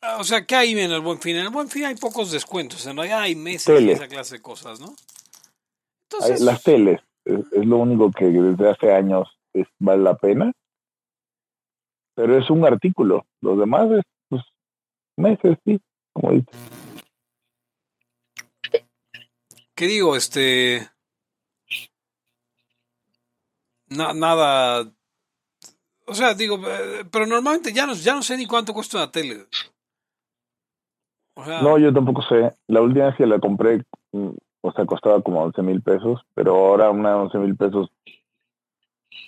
O sea, ¿qué hay en el buen fin? En el buen fin hay pocos descuentos, en realidad hay meses y esa clase de cosas, ¿no? Entonces, las teles, es, lo único que desde hace años es, vale la pena. Pero es un artículo, los demás es pues, meses, sí, como dices. ¿Qué digo? Este. nada. O sea, digo, eh, pero normalmente ya no, ya no sé ni cuánto cuesta una tele. No, yo tampoco sé. La última vez que la compré, mm, o sea, costaba como 11 mil pesos, pero ahora una de 11 mil pesos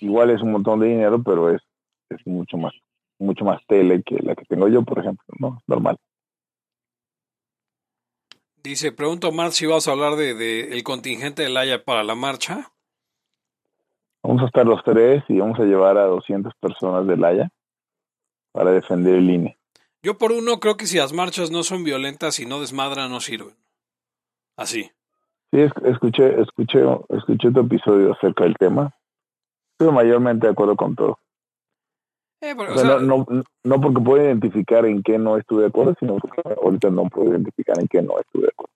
igual es un montón de dinero, pero es, es mucho más mucho más tele que la que tengo yo, por ejemplo, ¿no? Normal. Dice, pregunto Omar si vas a hablar de, el contingente del Haya para la marcha. Vamos a estar los tres y vamos a llevar a 200 personas del Haya para defender el INE. Yo por uno creo que si las marchas no son violentas y no desmadran, no sirven. Así. Sí, escuché, escuché, escuché tu episodio acerca del tema. Estoy mayormente de acuerdo con todo. Eh, no, no, porque puedo identificar en qué no estuve de acuerdo, sino porque ahorita no puedo identificar en qué no estuve de acuerdo.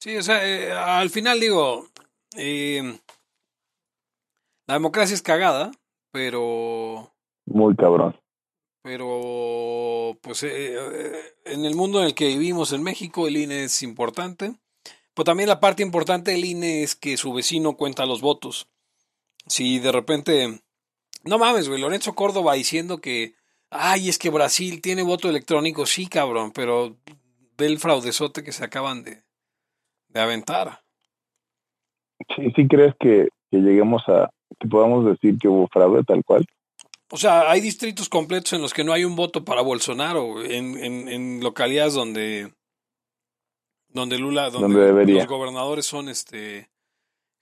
Sí, o sea, eh, al final digo, eh, la democracia es cagada, pero... Muy cabrón. Pero, pues, en el mundo en el que vivimos en México, el INE es importante. Pero también la parte importante del INE es que su vecino cuenta los votos. Si de repente no mames, güey, Lorenzo Córdoba diciendo que, ay, es que Brasil tiene voto electrónico, sí, cabrón, pero ve el fraudezote que se acaban de, de aventar. Sí, sí crees que, lleguemos a, que podamos decir que hubo fraude tal cual. O sea, hay distritos completos en los que no hay un voto para Bolsonaro, en, en, en localidades donde, donde Lula, donde, los gobernadores son este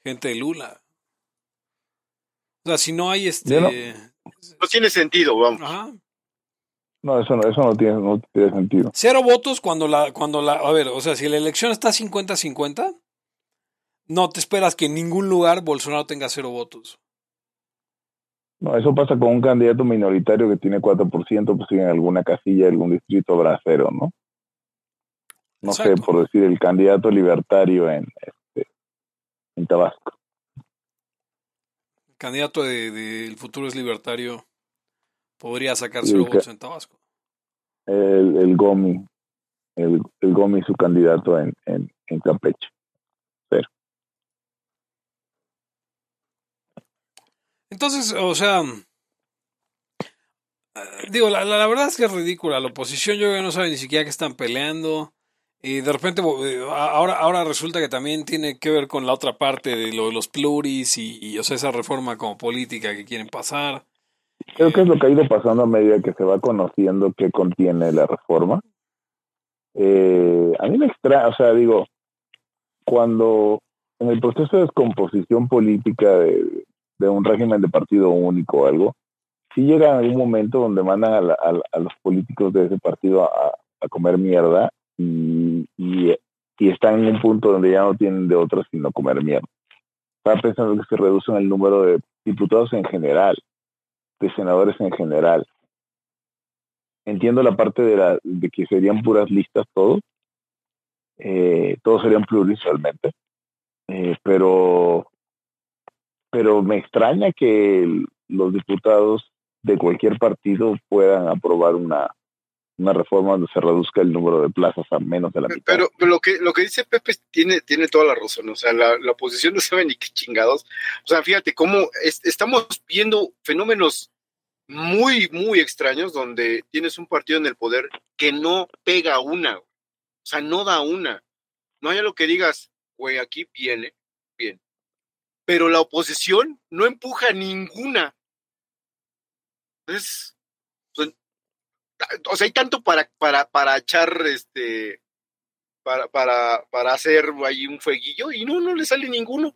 gente de Lula. O sea, si no hay este... No, tiene sentido, vamos. No, eso no, eso no tiene, no tiene sentido. Cero votos cuando la, cuando la, a ver, o sea, si la elección está 50-50, no te esperas que en ningún lugar Bolsonaro tenga cero votos. No, eso pasa con un candidato minoritario que tiene 4%, pues en alguna casilla, algún distrito habrá cero, ¿no? No sé, por decir, el candidato libertario en, este, en Tabasco candidato del de, futuro es libertario podría sacarse los votos en Tabasco. El, el Gomi, el, el Gomi su candidato en, en, en Campeche. Pero. Entonces, o sea, eh, digo, la, la, verdad es que es ridícula. La oposición yo ya no sabe ni siquiera que están peleando. Y de repente, eh, ahora, ahora resulta que también tiene que ver con la otra parte de lo de los pluris y, o sea, esa reforma como política que quieren pasar. Creo que es lo que ha ido pasando a medida que se va conociendo qué contiene la reforma. Eh, a mí me extraña, o sea, digo, cuando en el proceso de descomposición política de, un régimen de partido único o algo, sí llega algún momento donde mandan a, los políticos de ese partido a, a comer mierda y, y, están en un punto donde ya no tienen de otra sino comer mierda. Estaba pensando que se reduce el número de diputados en general, de senadores en general. Entiendo la parte de, la, de que serían puras listas todos, eh, todos serían plurisualmente, eh, pero, pero me extraña que los diputados de cualquier partido puedan aprobar una, una reforma donde se reduzca el número de plazas a menos de la mitad. Pero, lo que lo que dice Pepe tiene, tiene toda la razón, o sea, la, oposición no sabe ni qué chingados. O sea, fíjate cómo estamos viendo fenómenos muy, muy extraños donde tienes un partido en el poder que no pega una, o sea, no da una. No haya lo que digas, güey, aquí viene. Pero la oposición no empuja ninguna. Entonces, o sea, hay tanto para, para, para echar este, para, para, para hacer ahí un fueguillo y no, no le sale ninguno.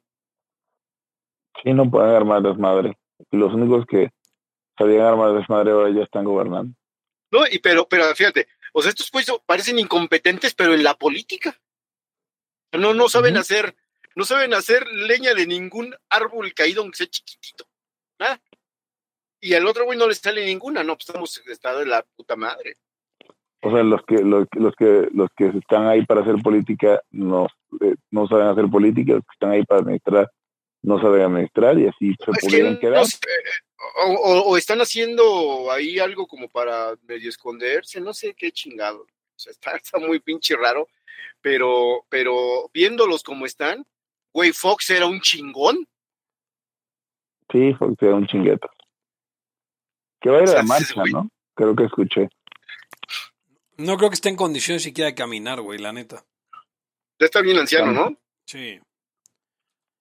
Sí, no pueden armar desmadre. Los únicos que sabían armar desmadre ahora ya están gobernando. No, y pero, pero fíjate, o sea, estos pues parecen incompetentes, pero en la política. No, no saben hacer, no saben hacer leña de ningún árbol caído aunque sea chiquitito. Nada. y al otro güey no le sale ninguna, no, pues estamos está de la puta madre. O sea, los que los, los que los que están ahí para hacer política no, eh, no saben hacer política, los que están ahí para administrar no saben administrar y así se Es que pudieran no quedar. sé, o, o- o están haciendo ahí algo como para medio esconderse, no sé qué chingado. O sea, está, está muy pinche raro, pero, pero viéndolos como están, güey, Fox era un chingón. Sí, fue era un chingueto. Que va a ir a la marcha, güey. ¿no? Creo que escuché. No creo que esté en condiciones siquiera de caminar, güey, la neta. Ya está bien anciano, ¿no? Sí.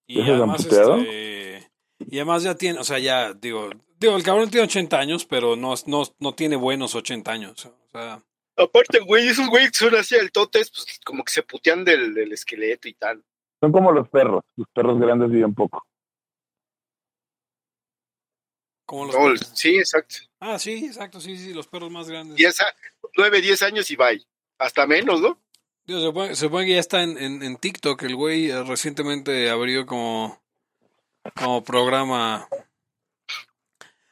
¿Ya Y además, este, y además ya tiene, o sea, ya, digo, digo, el cabrón tiene 80 años, pero no, no, no tiene buenos 80 años. O sea, Aparte, güey, esos güey que son así el totes, pues como que se putean del, del esqueleto y tal. Son como los perros. Los perros grandes viven poco. como los No, perros. sí, exacto. Ah, sí, exacto, sí, sí, los perros más grandes. 10 a- 9, 10 años y bye. Hasta menos, ¿no? Se supone, se supone que ya está en, en, en TikTok. El güey eh, recientemente abrió como, como programa.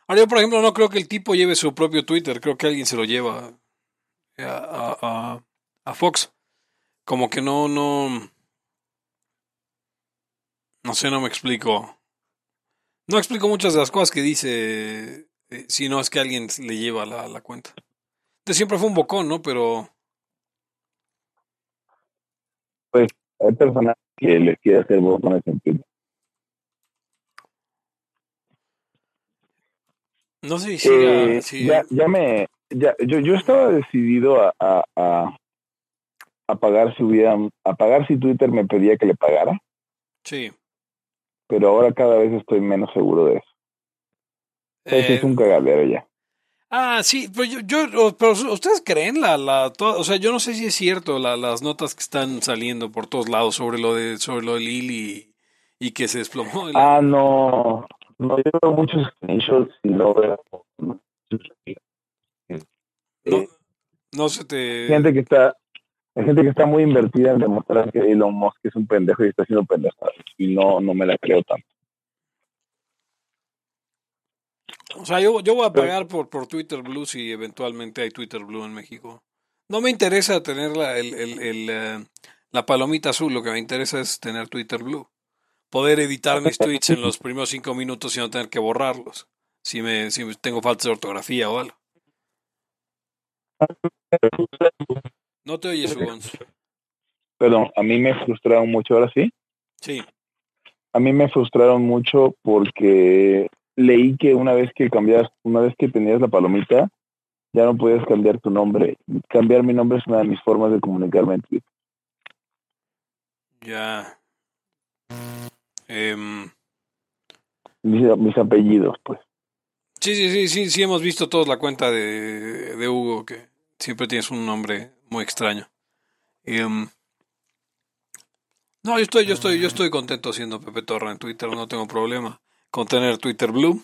Ahora yo, por ejemplo, no creo que el tipo lleve su propio Twitter. Creo que alguien se lo lleva a, a, a- a Fox. Como que no, no... No sé, no me explico. No explico muchas de las cosas que dice, eh, si no es que alguien le lleva la, la cuenta. De siempre fue un bocón, ¿no? Pero... Hay personas que les quiere hacer botones en Twitter. No sé si Eh, si- ya, ya me, ya, yo, yo estaba decidido a, a, a, a pagar si hubiera, a pagar si Twitter me pedía que le pagara, sí. Pero ahora cada vez estoy menos seguro de eso. Eh, es un cagadero ya. Ah, sí, pero yo, yo- pero ustedes creen la, la, to- o sea, yo no sé si es cierto la- las notas que están saliendo por todos lados sobre lo de, sobre lo de Lili y, y que se desplomó. el- Ah, no, no, yo veo muchos screenshots y no veo no, eh, no se te, gente que está, hay gente que está muy invertida en demostrar que Elon Musk es un pendejo y está haciendo pendejadas y no, no me la creo tanto. o sea, yo, yo voy a pagar por, por Twitter Blue si eventualmente hay Twitter Blue en México. No me interesa tener la, el, el, el, eh, la palomita azul, lo que me interesa es tener Twitter Blue. Poder editar mis tweets en los primeros cinco minutos y no tener que borrarlos. Si me, si tengo falta de ortografía o algo. No te oyes, Ugons. Perdón, a mí me frustraron mucho, ahora sí. Sí. A mí me frustraron mucho porque leí que una vez que cambias, una vez que tenías la palomita, ya no podías cambiar tu nombre. Cambiar mi nombre es una de mis formas de comunicarme en Twitter. Ya. Em, Mis, mis apellidos, pues. sí, sí, sí, sí, sí, hemos visto todos la cuenta de, de Hugo, que siempre tienes un nombre muy extraño. Em, no, yo estoy, yo estoy, yo estoy contento siendo Pepe Torra en Twitter, no tengo problema con tener Twitter Blue.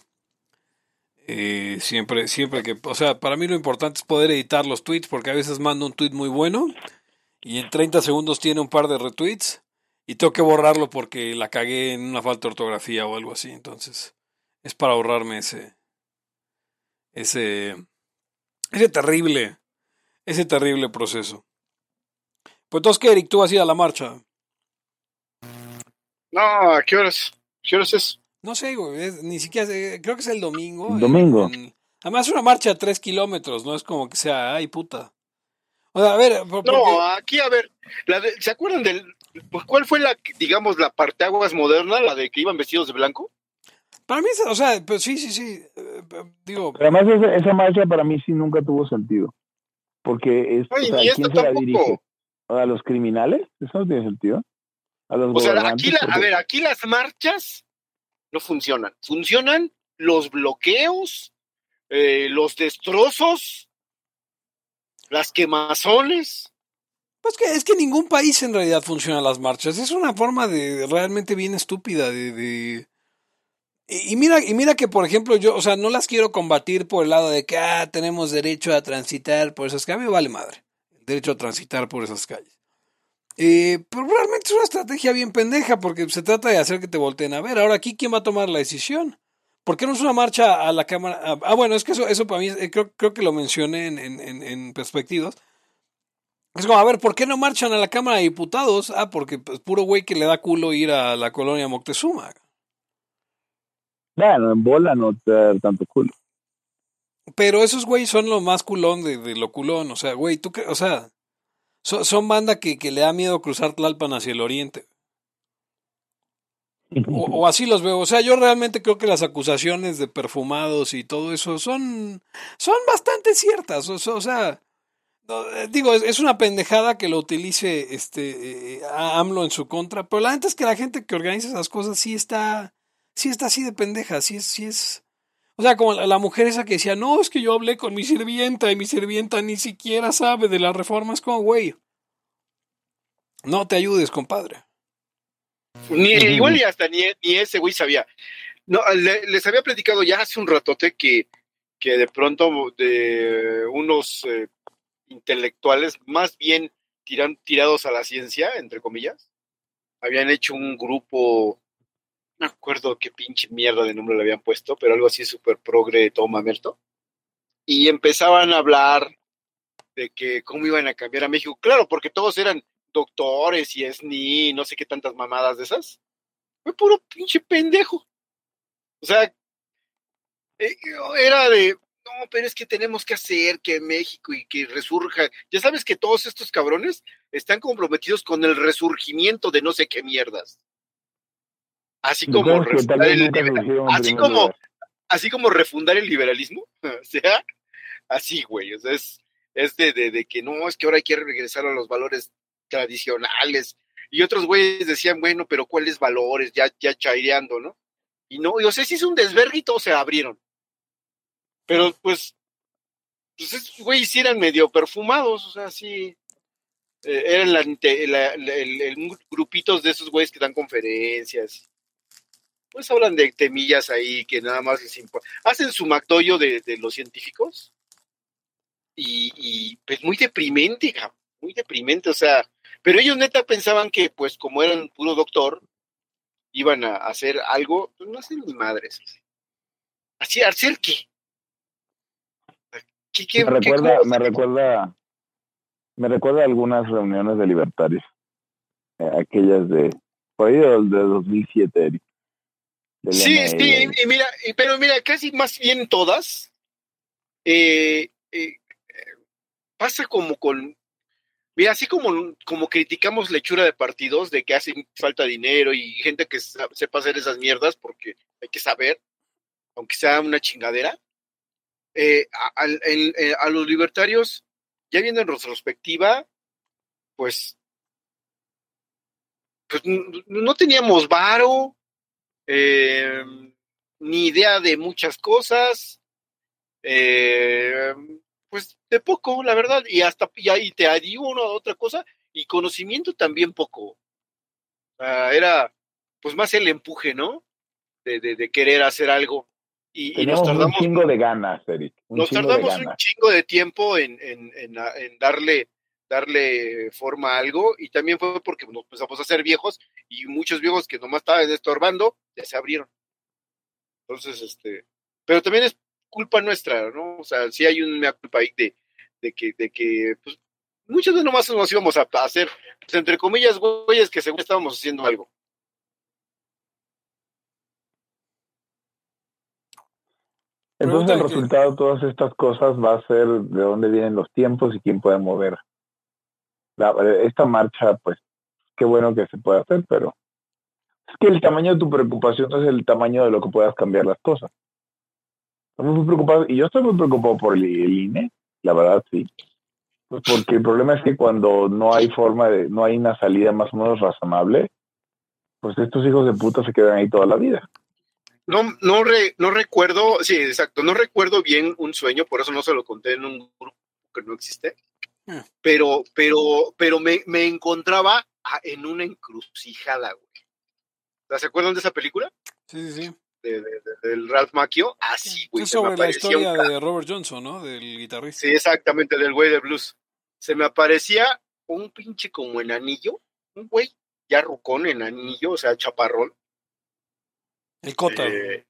Eh, siempre, siempre que, o sea, para mí lo importante es poder editar los tweets, porque a veces mando un tweet muy bueno y en 30 segundos tiene un par de retweets y tengo que borrarlo porque la cagué en una falta de ortografía o algo así. Entonces, es para ahorrarme ese, ese, ese terrible, ese terrible proceso. Pues entonces, ¿qué, Eric? ¿Tú vas a ir a la marcha? No, ¿a qué horas? ¿Qué horas es? No sé, güey, es- ni siquiera, sé, creo que es el domingo. Domingo. en- además, es una marcha de tres kilómetros, no es como que sea, ay, puta. O sea, a ver, por- porque- No, aquí a ver, la de- ¿se acuerdan del pues, cuál fue la digamos la parteaguas moderna, la de que iban vestidos de blanco? para mí, o sea, pues sí, sí, sí, eh, digo, Pero además esa, esa marcha para mí sí nunca tuvo sentido. Porque es, Ay, o sea, ni ¿a esta quién se la dirige? ¿A los criminales? Eso no tiene sentido. A los O sea, aquí la- a ver, aquí las marchas no funcionan. Funcionan los bloqueos, eh, los destrozos, las quemazones. Pues que es que ningún país en realidad funciona las marchas. Es una forma de realmente bien estúpida de, de- Y mira, y mira que por ejemplo yo, o sea, no las quiero combatir por el lado de que ah, tenemos derecho a transitar por esas calles. Vale madre. Derecho a transitar por esas calles. Eh, pero realmente es una estrategia bien pendeja porque se trata de hacer que te volteen a ver. Ahora aquí, ¿quién va a tomar la decisión? ¿Por qué no es una marcha a la Cámara? Ah, ah bueno, es que eso, eso para mí, eh, creo, creo que lo mencioné en, en, en perspectivas. Es como, a ver, ¿por qué no marchan a la Cámara de Diputados? Ah, porque es pues, puro güey que le da culo ir a la colonia Moctezuma. Bueno, en bola no te tanto culo. Pero esos güey son lo más culón de, de lo culón. O sea, güey, tú que, o sea, son, banda que, que, le da miedo cruzar Tlalpan hacia el oriente. O, así los veo. O sea, yo realmente creo que las acusaciones de perfumados y todo eso son, son bastante ciertas. O, sea, eh, digo, es, una pendejada que lo utilice este eh, AMLO en su contra, pero la gente es que la gente que organiza esas cosas sí está, sí está así de pendeja, sí es, sí es. O sea, como la, mujer esa que decía, no, es que yo hablé con mi sirvienta y mi sirvienta ni siquiera sabe de las reformas, como, güey. No te ayudes, compadre. Ni, igual y hasta ni, ese güey sabía. No, les había platicado ya hace un ratote que, que de pronto de unos eh, intelectuales, más bien tiran, tirados a la ciencia, entre comillas. Habían hecho un grupo, me acuerdo qué pinche mierda de nombre le habían puesto, pero algo así súper progre, todo mamerto. Y empezaban a hablar de que cómo iban a cambiar a México. Claro, porque todos eran doctores y SNI, no sé qué tantas mamadas de esas. Fue puro pinche pendejo. O sea, eh, era de, no, pero es que tenemos que hacer que México y que resurja. Ya sabes que todos estos cabrones están comprometidos con el resurgimiento de no sé qué mierdas. Así como refundar el, así como así como refundar el liberalismo, o sea, así, güey, o sea, es, es de, de, que no, es que ahora hay que regresar a los valores tradicionales. Y otros güeyes decían, bueno, pero ¿cuáles valores? Ya, ya chaireando, ¿no? Y no, yo sé si es un desvergue y todos se abrieron. Pero pues, pues estos güeyes eran medio perfumados, o sea, sí. Eh, eran la, el, grupitos de esos güeyes que dan conferencias. Pues hablan de temillas ahí que nada más les importa. Hacen su mactoyo de, de los científicos. Y, y, pues muy deprimente, muy deprimente, o sea, pero ellos neta pensaban que pues como eran puro doctor, iban a hacer algo, pues no hacen ni madres. Así, hacer qué? me recuerda, me recuerda, me recuerda algunas reuniones de libertarios, eh, aquellas de, por ahí de, 2007, Eric. Sí, sí, y mira, pero mira, casi más bien todas, eh, eh, pasa como con, mira, así como, como criticamos lechura de partidos, de que hace falta dinero y gente que sepa hacer esas mierdas, porque hay que saber, aunque sea una chingadera, eh, eh, a, los libertarios, ya viendo en retrospectiva, pues, pues no teníamos varo, eh, ni idea de muchas cosas, pues de poco, la verdad, y hasta y te digo una otra cosa, y conocimiento también poco. era pues más el empuje, ¿no? de querer hacer algo. Y, nos tardamos un chingo de ganas, Eric. nos tardamos un chingo de tiempo en, en, en, darle, darle forma a algo y también fue porque nos empezamos a hacer viejos y muchos viejos que nomás estaban estorbando ya se abrieron. Entonces, este, pero también es culpa nuestra, ¿no? O sea, sí hay una culpa ahí de, de que, de que, pues, muchos de nomás nos íbamos a hacer, pues, entre comillas, güeyes, que según estábamos haciendo algo. Entonces el resultado de todas estas cosas va a ser de dónde vienen los tiempos y quién puede mover. Esta marcha, pues, qué bueno que se puede hacer, pero es que el tamaño de tu preocupación es el tamaño de lo que puedas cambiar las cosas. Estamos muy preocupados, y yo estoy muy preocupado por el, INE, la verdad, sí. Pues porque el problema es que cuando no hay forma de, no hay una salida más o menos razonable, pues estos hijos de puta se quedan ahí toda la vida. No, no, no recuerdo, sí, exacto, no recuerdo bien un sueño, por eso no se lo conté en un grupo que no existe. Pero, pero, pero me, me encontraba en una encrucijada, güey. ¿Se acuerdan de esa película? Sí, sí, sí. De, del Ralph Macchio, así, güey. Es sobre la historia de Robert Johnson, ¿no? Del guitarrista. Sí, exactamente, del güey de blues. Se me aparecía un pinche como en anillo, un güey ya rucón en anillo, o sea, chaparrón, el Cota. Eh,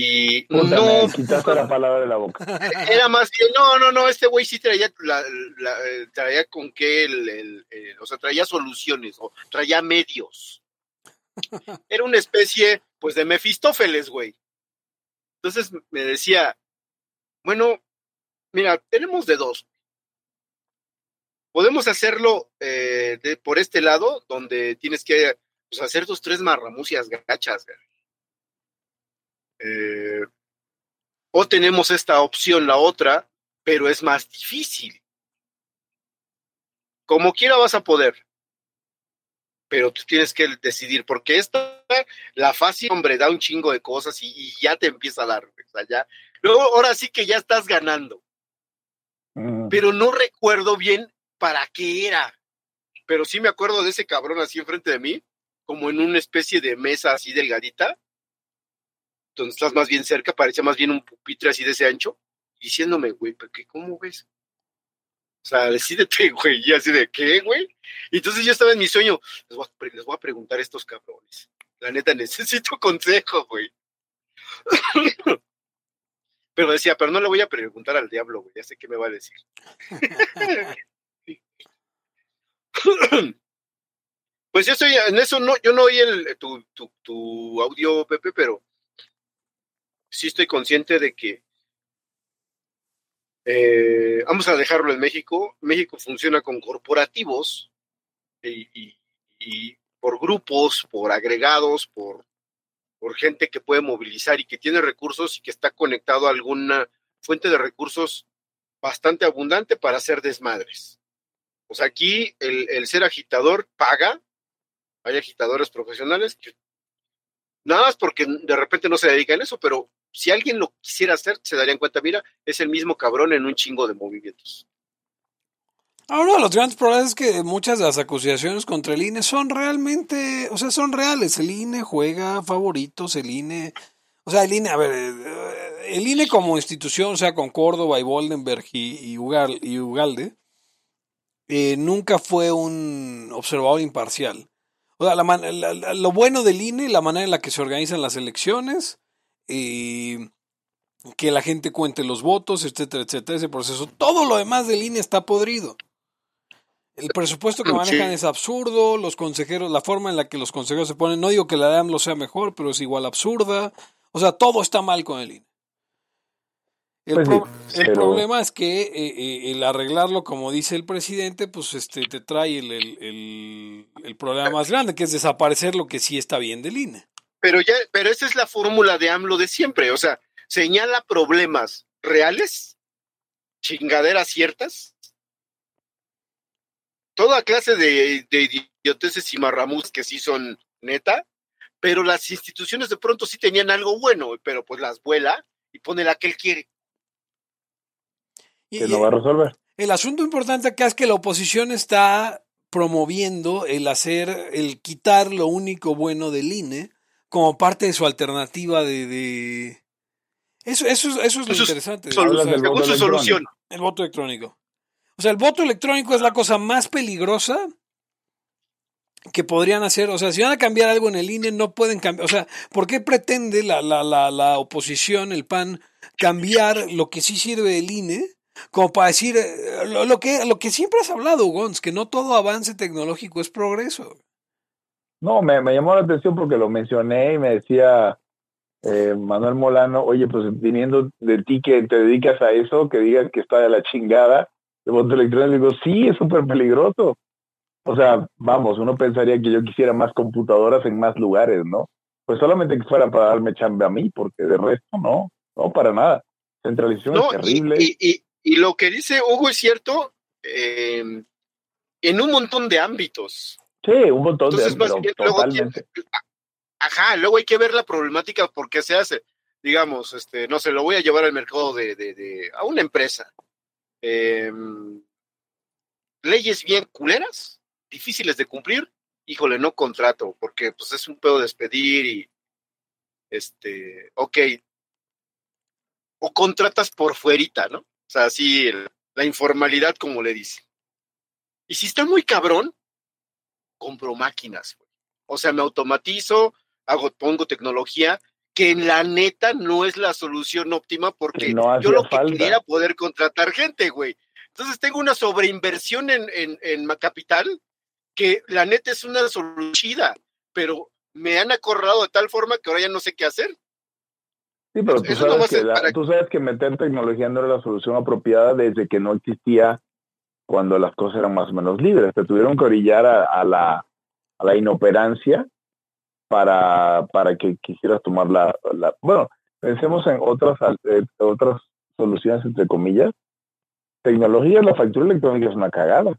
Y Puta, no, me quitaste la palabra de la boca. era más que, no, no, no, este güey sí traía, la, la- eh, traía con qué, el, el- el- o sea, traía soluciones, o traía medios. Era una especie, pues, de Mefistófeles, güey. Entonces me decía, bueno, mira, tenemos de dos. Podemos hacerlo eh, de- por este lado, donde tienes que pues, hacer dos, tres marramucias gachas. güey. Eh, o tenemos esta opción, la otra, pero es más difícil. Como quiera vas a poder. Pero tú tienes que decidir, porque esta, la fácil, hombre, da un chingo de cosas y, y ya te empieza a dar. O sea, ya. Luego, ahora sí que ya estás ganando. Mm. Pero no recuerdo bien para qué era. Pero sí me acuerdo de ese cabrón así enfrente de mí, como en una especie de mesa así delgadita, donde estás más bien cerca, parecía más bien un pupitre así de ese ancho, diciéndome, güey, ¿pero qué, ¿cómo ves? O sea, decídete, güey, y así de, ¿qué, güey? Entonces yo estaba en mi sueño, les voy, a, pre- les voy a preguntar a estos cabrones. La neta, necesito consejo, güey. Pero decía, pero no le voy a preguntar al diablo, güey, ya sé qué me va a decir. Pues yo estoy en eso, no, yo no oí el, tu, tu, tu audio, Pepe, pero sí estoy consciente de que eh, vamos a dejarlo en México. México funciona con corporativos y, por grupos, por agregados, por, por gente que puede movilizar y que tiene recursos y que está conectado a alguna fuente de recursos bastante abundante para hacer desmadres. O sea, aquí el, el ser agitador paga. Hay agitadores profesionales que nada más porque de repente no se dedican a eso, pero si alguien lo quisiera hacer, se darían cuenta, mira, es el mismo cabrón en un chingo de movimientos. Ahora, uno los grandes problemas es que muchas de las acusaciones contra el INE son realmente, o sea, son reales. El INE juega favoritos, el INE, o sea, el INE, a ver, eh, el INE como institución, o sea, con Córdoba y Boldenberg y, Ugal- y Ugalde, eh, nunca fue un observador imparcial. O sea, la- la- lo bueno del INE, la manera en la que se organizan las elecciones, eh, que la gente cuente los votos, etcétera, etcétera, ese proceso. Todo lo demás del INE está podrido. El presupuesto que Sí. manejan es absurdo, los consejeros, la forma en la que los consejeros se ponen, no digo que la de AMLO sea mejor, pero es igual absurda. O sea, todo está mal con el INE. El, Pues pro- sí, el pero- problema es que eh, eh, el arreglarlo, como dice el presidente, pues este te trae el, el- el- el problema más grande, que es desaparecer lo que sí está bien del INE. Pero ya, pero esa es la fórmula de AMLO de siempre, o sea, señala problemas reales, chingaderas ciertas, toda clase de, de idioteces y marramus que sí son neta, pero las instituciones de pronto sí tenían algo bueno, pero pues las vuela y pone la que él quiere. Y- que no va a resolver. El asunto importante acá es que la oposición está promoviendo el hacer, el quitar lo único bueno del INE como parte de su alternativa de... de- Eso, eso, es- eso es lo Eso interesante. Del voto solución. el voto electrónico. O sea, el voto electrónico es la cosa más peligrosa que podrían hacer. O sea, si van a cambiar algo en el INE, no pueden cambiar. O sea, ¿por qué pretende la, la, la, la oposición, el PAN, cambiar lo que sí sirve del INE? Como para decir eh, lo, lo que, lo que siempre has hablado, Gons, que no todo avance tecnológico es progreso. No, me, me llamó la atención porque lo mencioné y me decía eh, Manuel Molano, oye, pues viniendo de ti que te dedicas a eso, que digan que está de la chingada el voto electrónico, digo, sí, es súper peligroso. O sea, vamos, uno pensaría que yo quisiera más computadoras en más lugares, ¿no? Pues solamente que fuera para darme chamba a mí, porque de resto no, no, para nada. Centralización No, es terrible. Y, y, y, y lo que dice Hugo es cierto eh, en un montón de ámbitos. Sí, un montón Entonces, de pero luego. Ajá, luego hay que ver la problemática por qué se hace. Digamos, este, no sé, lo voy a llevar al mercado de, de, de a una empresa. Eh, leyes bien culeras, difíciles de cumplir, híjole, no contrato, porque pues es un pedo despedir y este, ok. O contratas por fuerita, ¿no? O sea, así la informalidad, como le dice. Y si está muy cabrón, compro máquinas, güey. O sea, me automatizo, hago, pongo tecnología que en la neta no es la solución óptima porque yo lo que quería era poder contratar gente, güey. Entonces tengo una sobreinversión en, en, en capital que la neta es una solución chida, pero me han acorralado de tal forma que ahora ya no sé qué hacer. Sí, pero tú sabes, que tú sabes, que meter tecnología no era la solución apropiada desde que no existía cuando las cosas eran más o menos libres. Te tuvieron que orillar a, la, a la, inoperancia para, para que quisieras tomar la, Bueno, pensemos en otras, eh, otras soluciones, entre comillas. Tecnología, la factura electrónica es una cagada.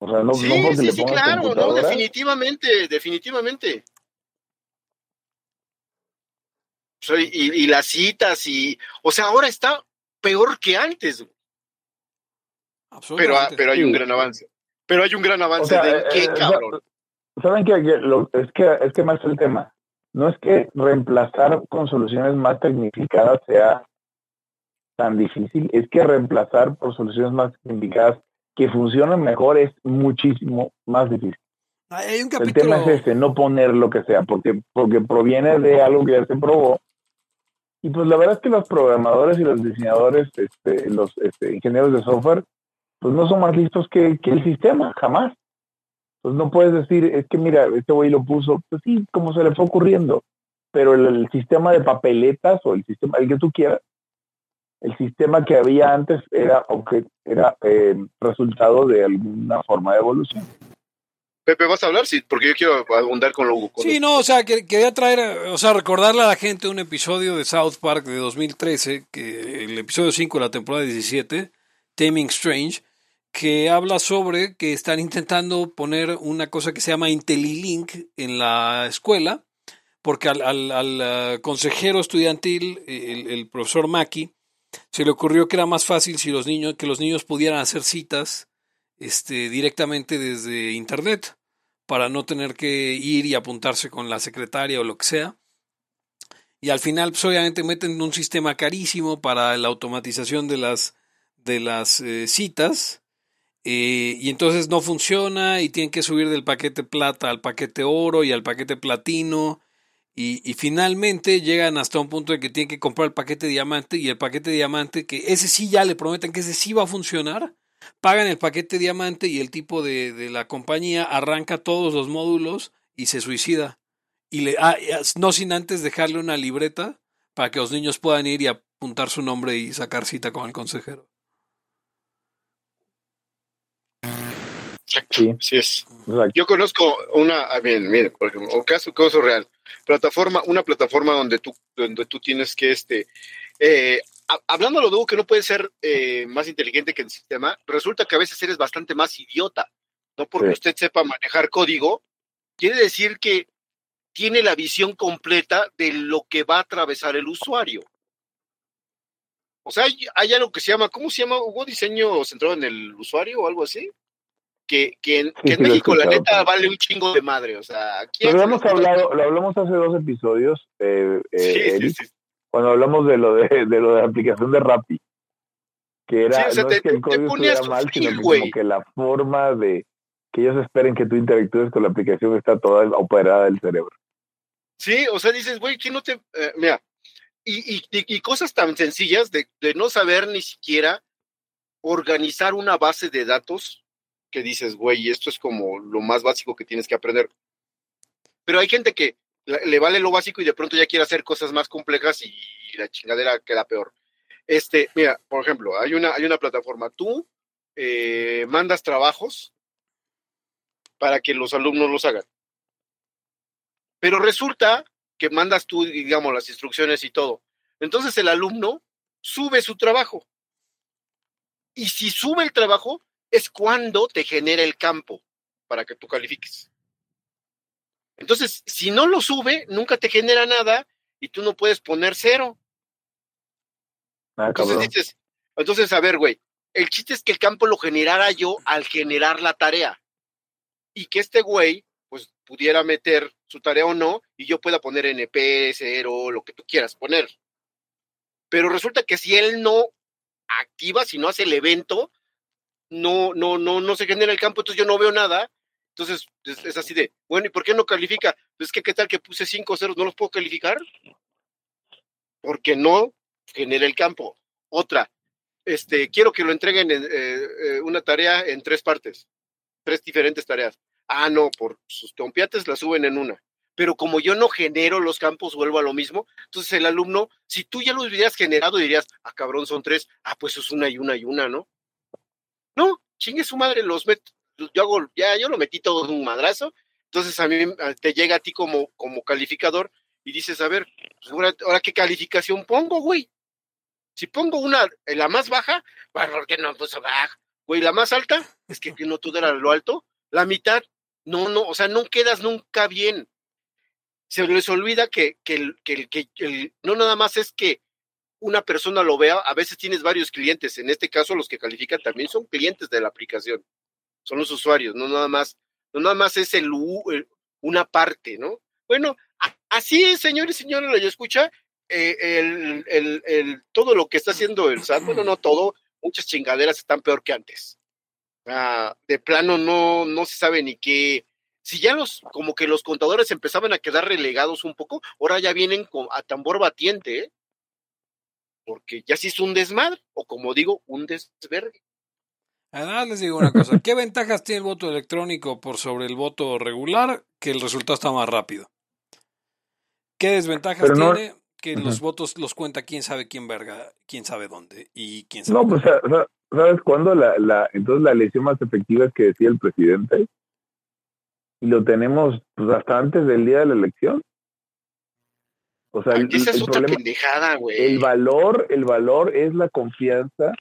O sea, no, sí, no sí, sí, claro, no, definitivamente, definitivamente. y, y, las citas y, o sea, ahora está peor que antes. Pero, pero hay un gran avance. Pero hay un gran avance de eh, qué, eh, cabrón. ¿Saben qué? es que es que más el tema. No es que reemplazar con soluciones más tecnificadas sea tan difícil, es que reemplazar por soluciones más tecnificadas que funcionen mejor es muchísimo más difícil. Hay un El tema es ese, no poner lo que sea, porque, porque proviene de algo que ya se probó. Y pues la verdad es que los programadores y los diseñadores, este, los este, ingenieros de software, pues no son más listos que, que el sistema, jamás. Pues no puedes decir, es que mira, este güey lo puso, pues sí, como se le fue ocurriendo. Pero el, el sistema de papeletas o el sistema, el que tú quieras, el sistema que había antes era, era eh, resultado de alguna forma de evolución. Pepe, ¿vas a hablar? Sí, porque yo quiero abundar con lo Sí, no, o sea, quería traer, o sea, recordarle a la gente un episodio de South Park de 2013, que el episodio 5 de la temporada 17, Taming Strange, que habla sobre que están intentando poner una cosa que se llama IntelliLink en la escuela, porque al, uh, consejero estudiantil, el, el profesor Mackey, se le ocurrió que era más fácil si los niños, que los niños pudieran hacer citas este, directamente desde internet para no tener que ir y apuntarse con la secretaria o lo que sea. Y al final, pues obviamente meten un sistema carísimo para la automatización de las, de las eh, citas. Eh, y entonces no funciona y tienen que subir del paquete plata al paquete oro y al paquete platino y, finalmente llegan hasta un punto de que tienen que comprar el paquete diamante y el paquete diamante, que ese sí ya le prometen que ese sí va a funcionar, pagan el paquete diamante y el tipo de, de la compañía arranca todos los módulos y se suicida. Y le, ah, no sin antes dejarle una libreta para que los niños puedan ir y apuntar su nombre y sacar cita con el consejero. Sí, sí es. Yo conozco una, ah, bien, mire, por ejemplo, un caso, caso real plataforma, una plataforma donde tú, donde tú tienes que, este, eh, hablando lo de que no puede ser eh, más inteligente que el sistema, resulta que a veces eres bastante más idiota. No porque usted sepa manejar código, quiere decir que tiene la visión completa de lo que va a atravesar el usuario. O sea, hay, hay algo que se llama, ¿cómo se llama? ¿Hubo diseño centrado en el usuario o algo así? Que, que en, México la neta vale un chingo de madre. O sea, aquí lo, habíamos hablado, lo hablamos hace dos episodios, eh, eh, cuando hablamos de lo de, de, lo de la aplicación de Rappi. Que era, no es que el código estuviera mal, sino que como que la forma de que ellos esperen que tú interactúes con la aplicación está toda operada del cerebro. Sí, o sea, dices, güey, ¿quién no te...? Eh, mira, y, y, y, cosas tan sencillas de, de no saber ni siquiera organizar una base de datos que dices, güey, esto es como lo más básico que tienes que aprender. Pero hay gente que le vale lo básico y de pronto ya quiere hacer cosas más complejas y la chingadera queda peor. Este, mira, por ejemplo, hay una, hay una plataforma. Tú eh, mandas trabajos para que los alumnos los hagan. Pero resulta que mandas tú, digamos, las instrucciones y todo. Entonces el alumno sube su trabajo. Y si sube el trabajo, es cuando te genera el campo para que tú califiques. Entonces, si no lo sube, nunca te genera nada y tú no puedes poner cero. Ah, entonces dices, entonces, a ver, güey, el chiste es que el campo lo generara yo al generar la tarea. Y que este güey, pues, pudiera meter su tarea o no, y yo pueda poner NP, cero, lo que tú quieras poner. Pero resulta que si él no activa, si no hace el evento, no, no, no, no se genera el campo, entonces yo no veo nada Entonces, es, así de, bueno, ¿y por qué no califica? Pues que, ¿qué tal que puse cinco ceros? ¿No los puedo calificar? Porque no genera el campo. Otra, este, quiero que lo entreguen en, eh, eh, una tarea en tres partes, tres diferentes tareas. Ah, no, por sus tompiates la suben en una. Pero como yo no genero los campos, vuelvo a lo mismo. Entonces el alumno, si tú ya los hubieras generado, dirías, ah, cabrón, son tres. Ah, pues es una y una y una, ¿no? No, chingue su madre, los meto. Yo hago, ya, yo lo metí todo en un madrazo. Entonces a mí te llega a ti como, como calificador y dices, a ver, pues ahora, qué calificación pongo, güey. Si pongo una, la más baja, ¿por qué no puso baja? Güey, la más alta, es que no tú eras lo alto. La mitad, no, no, o sea, no quedas nunca bien. Se les olvida que, que, el, que, que no nada más es que una persona lo vea, a veces tienes varios clientes, en este caso los que califican también son clientes de la aplicación, son los usuarios, no nada más, no nada más es el, una parte, ¿no? Bueno, así, señores y señores, lo escucha, eh, el, el, el, todo lo que está haciendo el SAT, bueno, no todo, muchas chingaderas están peor que antes. De plano no, no se sabe ni qué. Si ya los, como que los contadores empezaban a quedar relegados un poco, ahora ya vienen a tambor batiente, ¿eh? Porque ya sí es un desmadre, o como digo, un desvergue. Además les digo una cosa, ¿qué ventajas tiene el voto electrónico por sobre el voto regular? Que el resultado está más rápido. ¿Qué desventajas tiene? Que los votos los cuenta quién sabe quién verga, quién sabe dónde y quién sabe. No, pues, ¿sabes cuándo? La, la, entonces la elección más efectiva es que decía el presidente. Y lo tenemos pues, hasta antes del día de la elección. O sea, el, esa es otra pendejada, güey. El valor, el valor es la confianza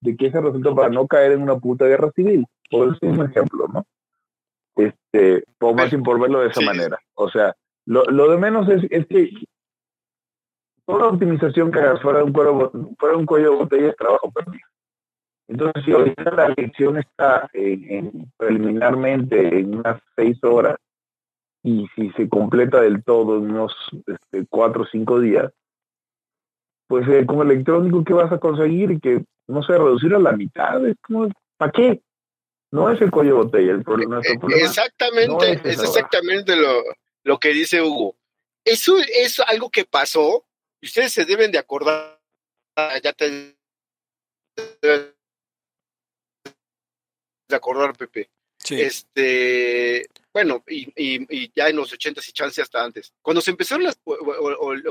de que ese resultado para no caer en una puta guerra civil. Por eso es un ejemplo, ¿no? Este, por más sin por verlo de esa manera. O sea, lo, lo de menos es, es que toda optimización que hagas fuera de un, cuello, fuera un cuello de botella es trabajo perdido. Entonces, si ahorita la elección está en, preliminarmente en unas seis horas y si se completa del todo en unos este, cuatro o cinco días, pues eh, como electrónico, ¿qué vas a conseguir? Que, no sé, reducir a la mitad. Es como, ¿Para qué? No es el cuello de botella el problema. Exactamente, es, exactamente lo, lo que dice Hugo. Eso es algo que pasó y ustedes se deben de acordar, ya te de acordar, Pepe. Este, bueno, y, y, ya en los ochentas y chance hasta antes. Cuando se empezaron las,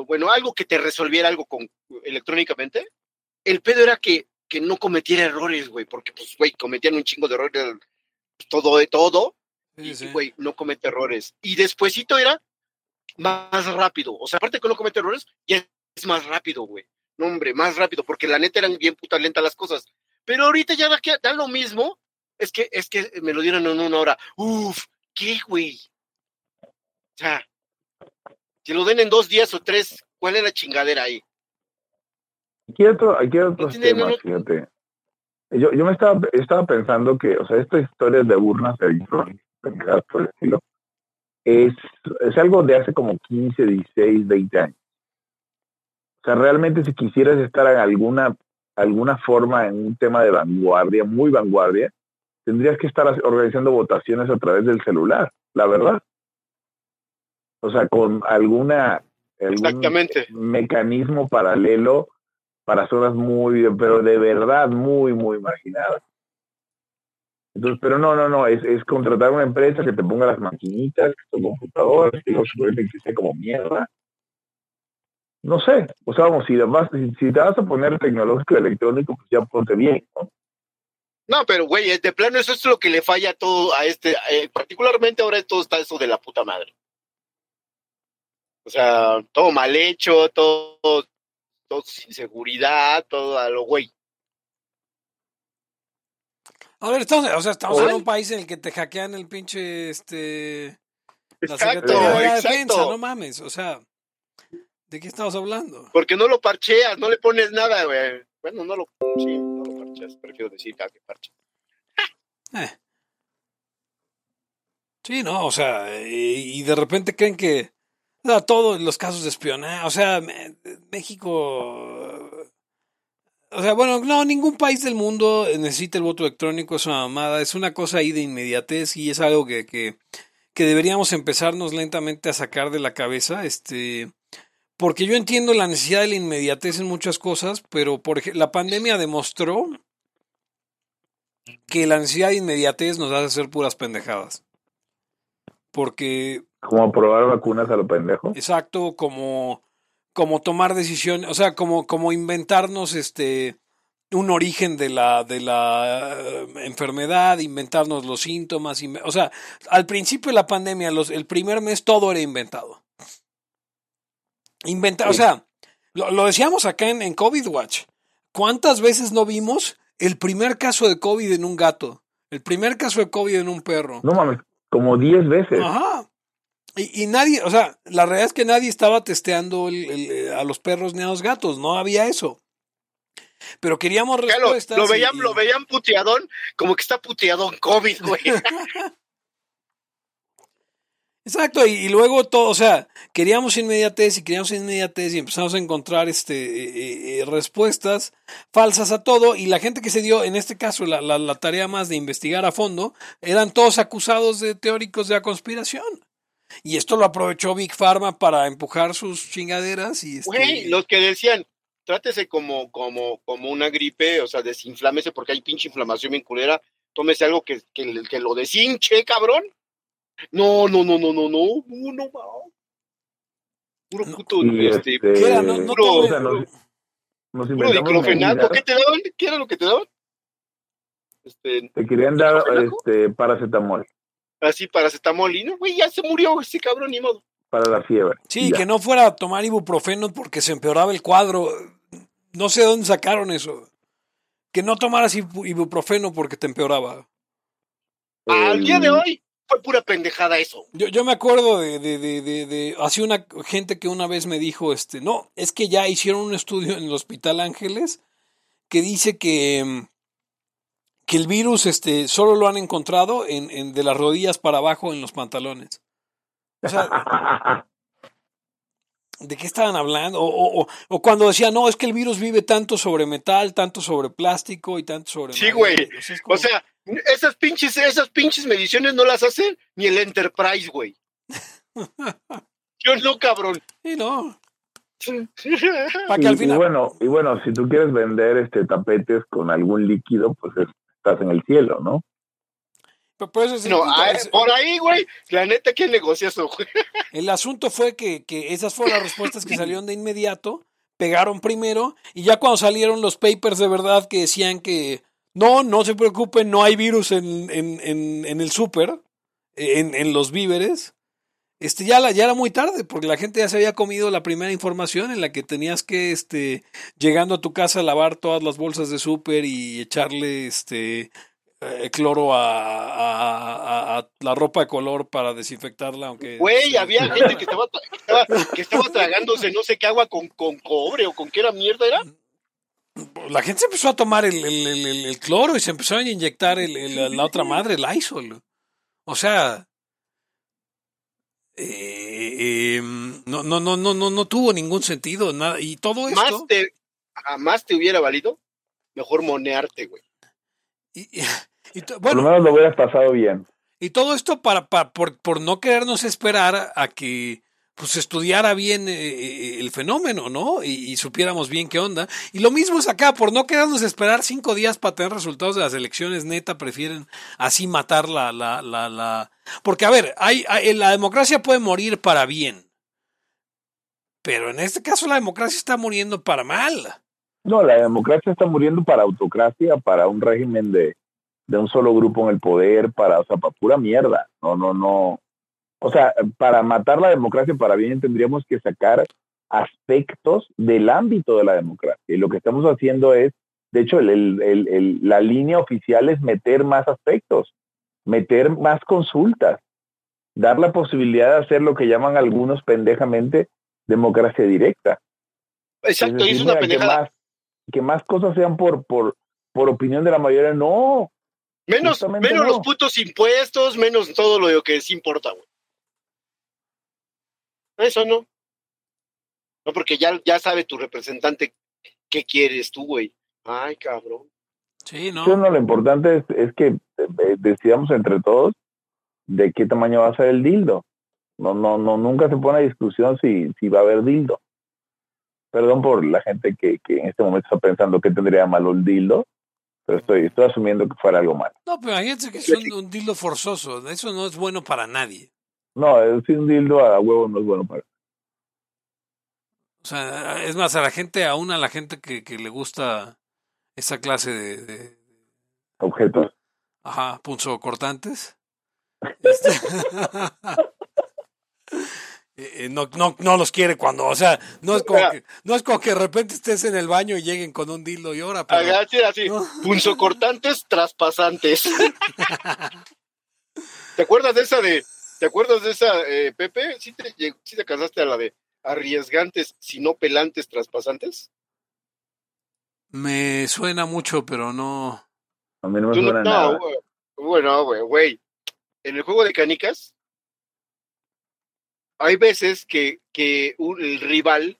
bueno, algo que te resolviera algo con electrónicamente, el pedo era que, que no cometiera errores, güey, porque pues, güey, cometían un chingo de errores todo de todo, y, güey, no comete errores. Y despuésito era más rápido. O sea, aparte que no comete errores, ya es más rápido, güey. No, hombre, más rápido, porque la neta eran bien puta lenta las cosas. Pero ahorita ya da, da lo mismo. Es que, es que me lo dieron en una hora. Uf, ¿qué, güey? O sea, si lo den en dos días o tres, ¿cuál es la chingadera ahí? Aquí hay otro, aquí otros temas, fíjate. Yo, yo me estaba, estaba pensando que, o sea, estas historias de urnas electrónicas, por estilo, es, es algo de hace como 15, 16, 20 años. O sea, realmente si quisieras estar en alguna, alguna forma en un tema de vanguardia, muy vanguardia, tendrías que estar organizando votaciones a través del celular, la verdad. O sea, con alguna algún mecanismo paralelo para zonas muy, pero de verdad muy, muy marginadas. Entonces, pero no, no, no, es, es contratar una empresa que te ponga las maquinitas, tu computador, que que sea como mierda. No sé, o sea, vamos, si, vas, si, te vas a poner tecnológico electrónico, pues ya ponte bien, ¿no? No, pero güey, de plano eso es lo que le falla a todo a este, eh, particularmente ahora todo está eso de la puta madre. O sea, todo mal hecho, todo, todo sin seguridad, todo a lo güey. A ver, estamos, o sea, estamos en un país en el que te hackean el pinche, este... Exacto, la Defensa, no mames, o sea, ¿de qué estamos hablando? Porque no lo parcheas, no le pones nada, güey. Bueno, no lo, sí, no lo parcheas, prefiero decir que parche. Eh. Sí, no, o sea, y, de repente creen que o todos los casos de espionaje, o sea, México O sea, bueno, no, ningún país del mundo necesita el voto electrónico, es una mamada, es una cosa ahí de inmediatez y es algo que, que, que deberíamos empezarnos lentamente a sacar de la cabeza, este, porque yo entiendo la necesidad de la inmediatez en muchas cosas, pero por ejemplo, la pandemia demostró que la necesidad de inmediatez nos hace hacer puras pendejadas. Porque. Como probar vacunas a lo pendejo. Exacto, como, como tomar decisiones, o sea, como, como inventarnos este un origen de la, de la eh, enfermedad, inventarnos los síntomas, o sea, al principio de la pandemia, los, el primer mes todo era inventado. Inventado, o sea, lo, lo, decíamos acá en, en COVID Watch. ¿Cuántas veces no vimos el primer caso de COVID en un gato, el primer caso de COVID en un perro. No mames, como 10 veces. Ajá. Y, y, nadie, o sea, la realidad es que nadie estaba testeando el, el, a los perros ni a los gatos, no había eso. Pero queríamos respuestas. Lo, lo veían, y... lo veían puteadón, como que está puteadón COVID, güey. Exacto, y, luego todo, o sea, queríamos inmediatez y queríamos inmediatez y empezamos a encontrar este, eh, eh, respuestas falsas a todo y la gente que se dio, en este caso, la, la, la, tarea más de investigar a fondo, eran todos acusados de teóricos de la conspiración. Y esto lo aprovechó Big Pharma para empujar sus chingaderas y... Este... Los que decían, trátese como, como, como una gripe, o sea, desinflámese porque hay pinche inflamación bien culera, tómese algo que, que, que lo deshinche, cabrón. No, no, no, no, no, no, no, no, Puro puto, y este, este, era? No- no puro, o sea, nos, nos puro diclofenaco. ¿Qué te daban? ¿Qué era lo que te daban? Este, Te querían dar este, paracetamol así paracetamol y no, güey, ya se murió ese cabrón, ni modo. para la fiebre. Sí, Ya. que no fuera a tomar ibuprofeno porque se empeoraba el cuadro. No sé de dónde sacaron eso. Que no tomaras ibu- ibuprofeno porque te empeoraba. Al día de hoy fue pura pendejada eso. Yo, yo me acuerdo de, de, de, de, de- así una gente que una vez me dijo, este, no, es que ya hicieron un estudio en el Hospital Ángeles que dice que, mm, que el virus, este, solo lo han encontrado en, en de las rodillas para abajo en los pantalones. O sea, ¿de qué estaban hablando? O, o, o- o cuando decían, no, es que el virus vive tanto sobre metal, tanto sobre plástico y tanto sobre... Sí, madera". güey. Como- O sea, esas pinches, esas pinches mediciones no las hace ni el Enterprise, güey. Yo no, cabrón. sí, no. Para que al Y, y bueno, y bueno, si tú quieres vender este tapetes con algún líquido, pues es- estás en el cielo, ¿no? pero- pero ese es el No, ah, es- por ahí, güey. La neta, ¿quién negocia eso, güey? El asunto fue que, que esas fueron las respuestas que salieron de inmediato, pegaron primero, y ya cuando salieron los papers de verdad que decían que no, no se preocupen, no hay virus en, en, en, en el súper, en, en los víveres, este ya, la, ya era muy tarde, porque la gente ya se había comido la primera información en la que tenías que, este, llegando a tu casa, lavar todas las bolsas de súper y echarle este eh, cloro a, a- a- a la ropa de color para desinfectarla, aunque Güey, sí. había gente que estaba, que estaba, que estaba tragándose no sé qué agua con, con cobre o con qué era mierda era. La gente se empezó a tomar el, el- el- el- el cloro y se empezó a inyectar el- el- la otra madre, el Lysol. O sea, eh, eh, no, no, no, no, no, no tuvo ningún sentido nada. Y todo esto, Más te, jamás te hubiera valido mejor monearte, güey. y, y- y to- Por lo menos lo hubieras pasado bien. y todo esto para, para- por, por no querernos esperar a que pues estudiara bien eh, eh, el fenómeno, ¿no? Y, supiéramos bien qué onda. Y lo mismo es acá, por no querernos esperar cinco días para tener resultados de las elecciones, neta, prefieren así matar la, la, la, la... Porque, a ver, hay, hay- la democracia puede morir para bien. Pero en este caso la democracia está muriendo para mal. No, la democracia está muriendo para autocracia, para un régimen de, de un solo grupo en el poder, para, o sea, para pura mierda. No, no, no. O sea, para matar la democracia para bien tendríamos que sacar aspectos del ámbito de la democracia. Y lo que estamos haciendo es, de hecho, el, el, el, el- la línea oficial es meter más aspectos, meter más consultas, dar la posibilidad de hacer lo que llaman algunos pendejamente democracia directa. Exacto, y es decir, una mira, que pendejada. más, que más cosas sean por, por, por opinión de la mayoría. No, Menos, menos no. los putos impuestos, menos todo lo que sí importa, güey. Eso no. No, porque ya, ya sabe tu representante qué quieres tú, güey. Ay, cabrón. Sí, ¿no? Lo importante es, es que eh, decidamos entre todos de qué tamaño va a ser el dildo. No, no, no, nunca se pone a discusión si, si va a haber dildo. Perdón por la gente que, que en este momento está pensando que tendría malo el dildo, pero estoy, estoy asumiendo que fuera algo malo. No, pero imagínense que es un, un dildo forzoso. Eso no es bueno para nadie. No, es si un dildo a huevo no es bueno para. O sea, es más, a la gente, aún a la gente que, que le gusta esa clase de, de Objetos. ajá, punzocortantes. Este, eh, eh, no, no, no los quiere cuando, o sea, no es como que, no es como que de repente estés en el baño y lleguen con un dildo y ahora, pero, Así, así. no. Punzocortantes traspasantes. ¿Te acuerdas de esa de, te acuerdas de esa, eh, Pepe? ¿Sí te, sí te casaste a la de arriesgantes, si no pelantes, traspasantes? me suena mucho, pero no. A mí no me Tú no- suena no, nada. bueno, güey, güey. En el juego de canicas, hay veces que, que un- el rival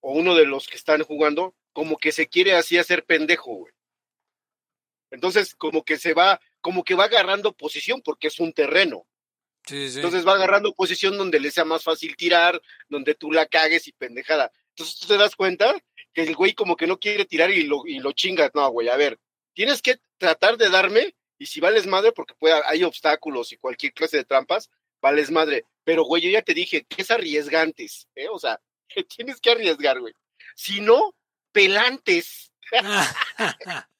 o uno de los que están jugando, como que se quiere así hacer pendejo, güey. Entonces, como que se va, como que va agarrando posición porque es un terreno. Sí, sí. Entonces va agarrando posición donde le sea más fácil tirar, donde tú la cagues y pendejada. Entonces tú te das cuenta que el güey como que no quiere tirar y lo, y lo chingas. No, güey, a ver, tienes que tratar de darme y si vales madre, porque puede, hay obstáculos y cualquier clase de trampas, vales madre. Pero, güey, yo ya te dije que es arriesgantes, ¿eh? O sea, que tienes que arriesgar, güey. Si no, pelantes.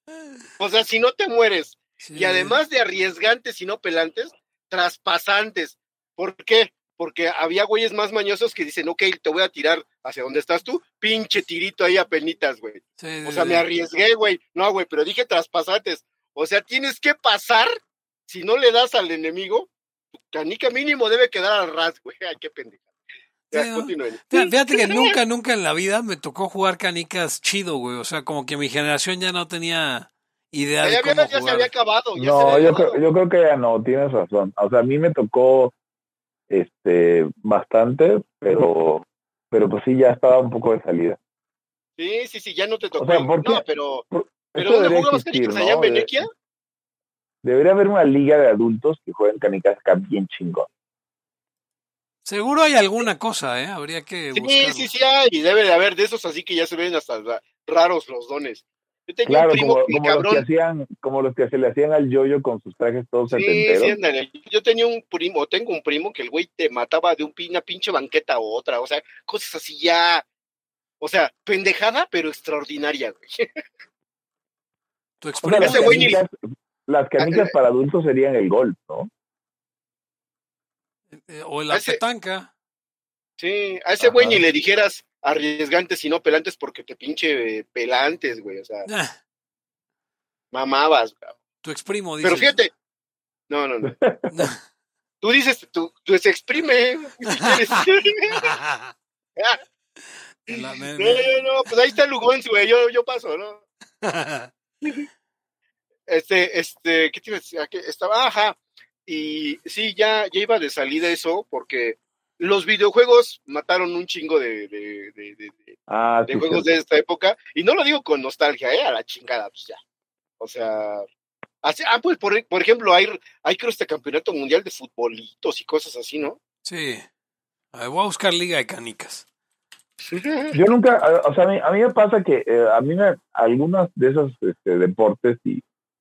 O sea, si no te mueres. Sí. Y además de arriesgantes y no pelantes, traspasantes. ¿Por qué? Porque había güeyes más mañosos que dicen, ok, te voy a tirar hacia donde estás tú, pinche tirito ahí a penitas, güey. Sí, O sea, sí. me arriesgué, güey. No, güey, pero dije traspasantes. O sea, tienes que pasar, si no le das al enemigo, tu canica mínimo debe quedar al ras, güey. Ay, qué pendeja. Ya, Sí, ¿no? fíjate que nunca, nunca en la vida me tocó jugar canicas chido, güey. O sea, como que mi generación ya no tenía Ya, de había- ya se jugar. había acabado. Ya se No, había yo acabado. creo, yo creo que ya no, tienes razón. O sea, a mí me tocó este bastante, pero pero pues sí ya estaba un poco de salida. Sí, sí, sí, ya no te tocó. sea, ¿por qué? No, pero, Por- pero ¿dónde existir, canicas allá en Venequia? Debería haber una liga de adultos que jueguen canicas acá bien chingón. Seguro hay alguna cosa, ¿eh? Habría que Sí, buscarlo. sí, sí hay, y debe de haber de esos así que ya se ven hasta ra- raros los dones. Yo tenía Claro, un primo como, que como los que cabrón, hacían, como los que se le hacían al yoyo con sus trajes todos sí, setenteros. sí, ándale. Yo tenía un primo, tengo un primo que el güey te mataba de un, una pinche banqueta a otra, o sea, cosas así ya, o sea, pendejada, pero extraordinaria, güey. Tu O sea, las güey ni- las canicas para adultos serían el golf, ¿no? eh, o el ese-. Sí, a ese güey ni le dijeras arriesgantes y no pelantes porque te pinche eh, pelantes, güey, o sea, Ah, mamabas, cabrón. tu exprimo dice. Pero fíjate, no, no, no. Tú dices, tú, tú se exprime. no, no, no, pues ahí está el Lugons, güey, yo, yo paso, ¿no? Este, este, ¿qué te iba a decir? Aquí Estaba, ajá, y sí, ya, ya iba de salida eso, porque los videojuegos mataron un chingo de, de, de, de- de- Ah, de sí, juegos de esta época, y no lo digo con nostalgia, ¿eh? A la chingada, pues ya. O sea, así, ah, pues por, por ejemplo, hay, hay creo este campeonato mundial de futbolitos y cosas así, ¿no? sí. A ver, voy a buscar liga de canicas. Yo nunca, o sea, a mí, a mí me pasa que eh, a mí me, algunos de esos este, deportes y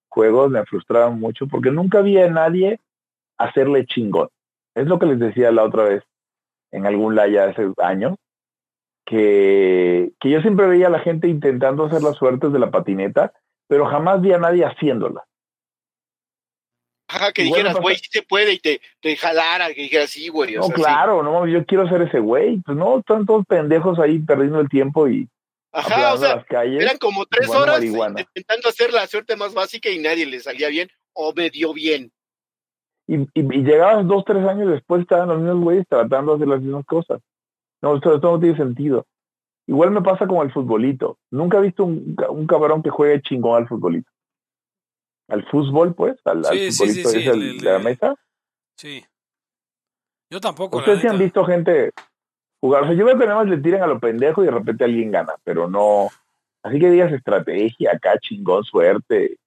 juegos me frustraban mucho porque nunca vi a nadie hacerle chingón. Es lo que les decía la otra vez en algún laya hace años, que, que yo siempre veía a la gente intentando hacer las suertes de la patineta, pero jamás vi a nadie haciéndola. Ajá, que me dijeras, pasa- güey, sí se puede y te, te jalara, que dijeras, sí, güey. No, sea, sí. claro, no, yo quiero ser ese güey. Pues no, están todos pendejos ahí perdiendo el tiempo y Ajá, o sea, las calles. eran como tres horas marihuana. intentando hacer la suerte más básica y nadie le salía bien o medio bien. Y, y, y llegabas dos, tres años después, estaban los mismos güeyes tratando de hacer las mismas cosas. No, esto, esto no tiene sentido. Igual me pasa como el futbolito. Nunca he visto un, un cabrón que juegue chingón al futbolito. Al fútbol, pues, al, Sí, sí, sí, futbolito sí, ese, el de la mesa. Sí. Yo tampoco. Ustedes sí han visto gente jugar. O sea, yo veo que nada más le tiran a lo pendejo y de repente alguien gana, pero no, Así que digas estrategia, acá chingón, suerte,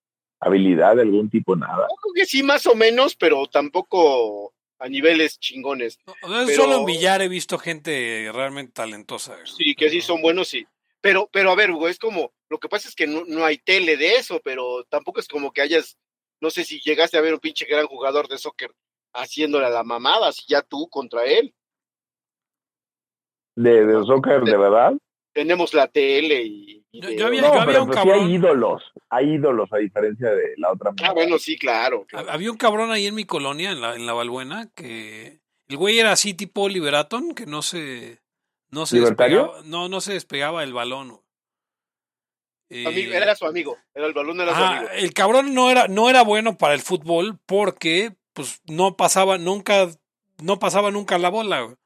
habilidad de algún tipo, nada. Creo que sí, más o menos, pero tampoco a niveles chingones. No, no, Pero- Solo en billar he visto gente realmente talentosa. Sí, que sí son buenos, sí. Pero, pero a ver, Hugo, es como, lo que pasa es que no, no hay tele de eso, pero tampoco es como que hayas, no sé si llegaste a ver un pinche gran jugador de soccer haciéndole a la mamada, si ya tú contra él. De, de soccer, de verdad. Tenemos la tele y... Yo- yo había- No, había pero un pues sí cabrón- hay ídolos, hay ídolos a diferencia de la otra. Ah, bueno, sí, claro. Ha- claro. Había un cabrón ahí en mi colonia, en la, en la Balbuena, que el güey era así tipo Oliver Atom, que no se, no se ¿Libertario? despegaba, no, no se despegaba el balón. Eh, Amigo, era su amigo, era el balón era su amigo. el cabrón no era, no era bueno para el fútbol porque pues no pasaba nunca, no pasaba nunca la bola, güey.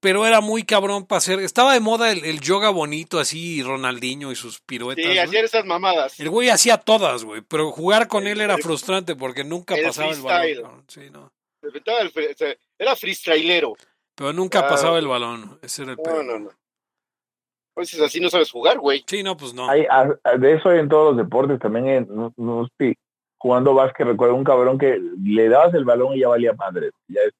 Pero era muy cabrón para hacer, estaba de moda el, el yoga bonito así, Ronaldinho y sus piruetas. Sí, güey. hacían esas mamadas. El güey hacía todas, güey, pero jugar con él era El- frustrante porque nunca el pasaba el balón. Sí, no. Se inventaba el fre- se- Era freestylero. Pero nunca Ah, pasaba el balón. Ese era el No, pedo. no, no. Entonces así no sabes jugar, güey. Sí, no, pues no. Hay, a- a- de eso hay en todos los deportes, también en, no, no sé, jugando básquet, recuerdo un cabrón que le dabas el balón y ya valía madre. Ya es,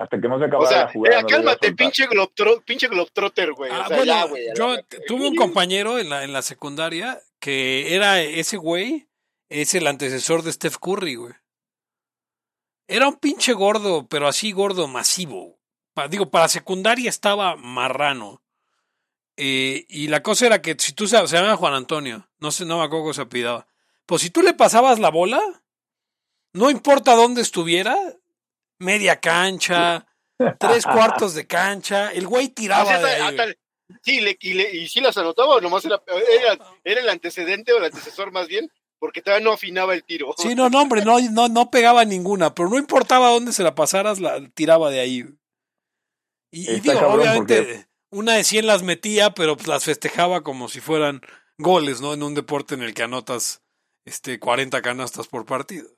hasta que no se O acabara sea, la jugada. eh, cálmate, pinche, globtro, pinche globetrotter, güey. Ah, o sea, bueno, ya, güey. la yo tuve un compañero en la, en la secundaria que era ese güey, es el antecesor de Steph Curry, güey. Era un pinche gordo, pero así gordo, masivo. Pa- digo, para secundaria estaba marrano. Eh, y la cosa era que si tú sabes, se llama Juan Antonio, no sé, no me acuerdo cómo se apellidaba. Pues si tú le pasabas la bola, no importa dónde estuviera, media cancha, tres cuartos de cancha, el güey tiraba de ahí, güey. sí, le, y, le- y sí las anotaba, o nomás era, era, era el antecedente o el antecesor más bien, porque todavía no afinaba el tiro. Sí, no, no, hombre, no, no, no pegaba ninguna, pero no importaba dónde se la pasaras, la tiraba de ahí. Y, y Está digo, cabrón obviamente, porque- una de 100 las metía, pero pues las festejaba como si fueran goles, ¿no? En un deporte en el que anotas este 40 canastas por partido.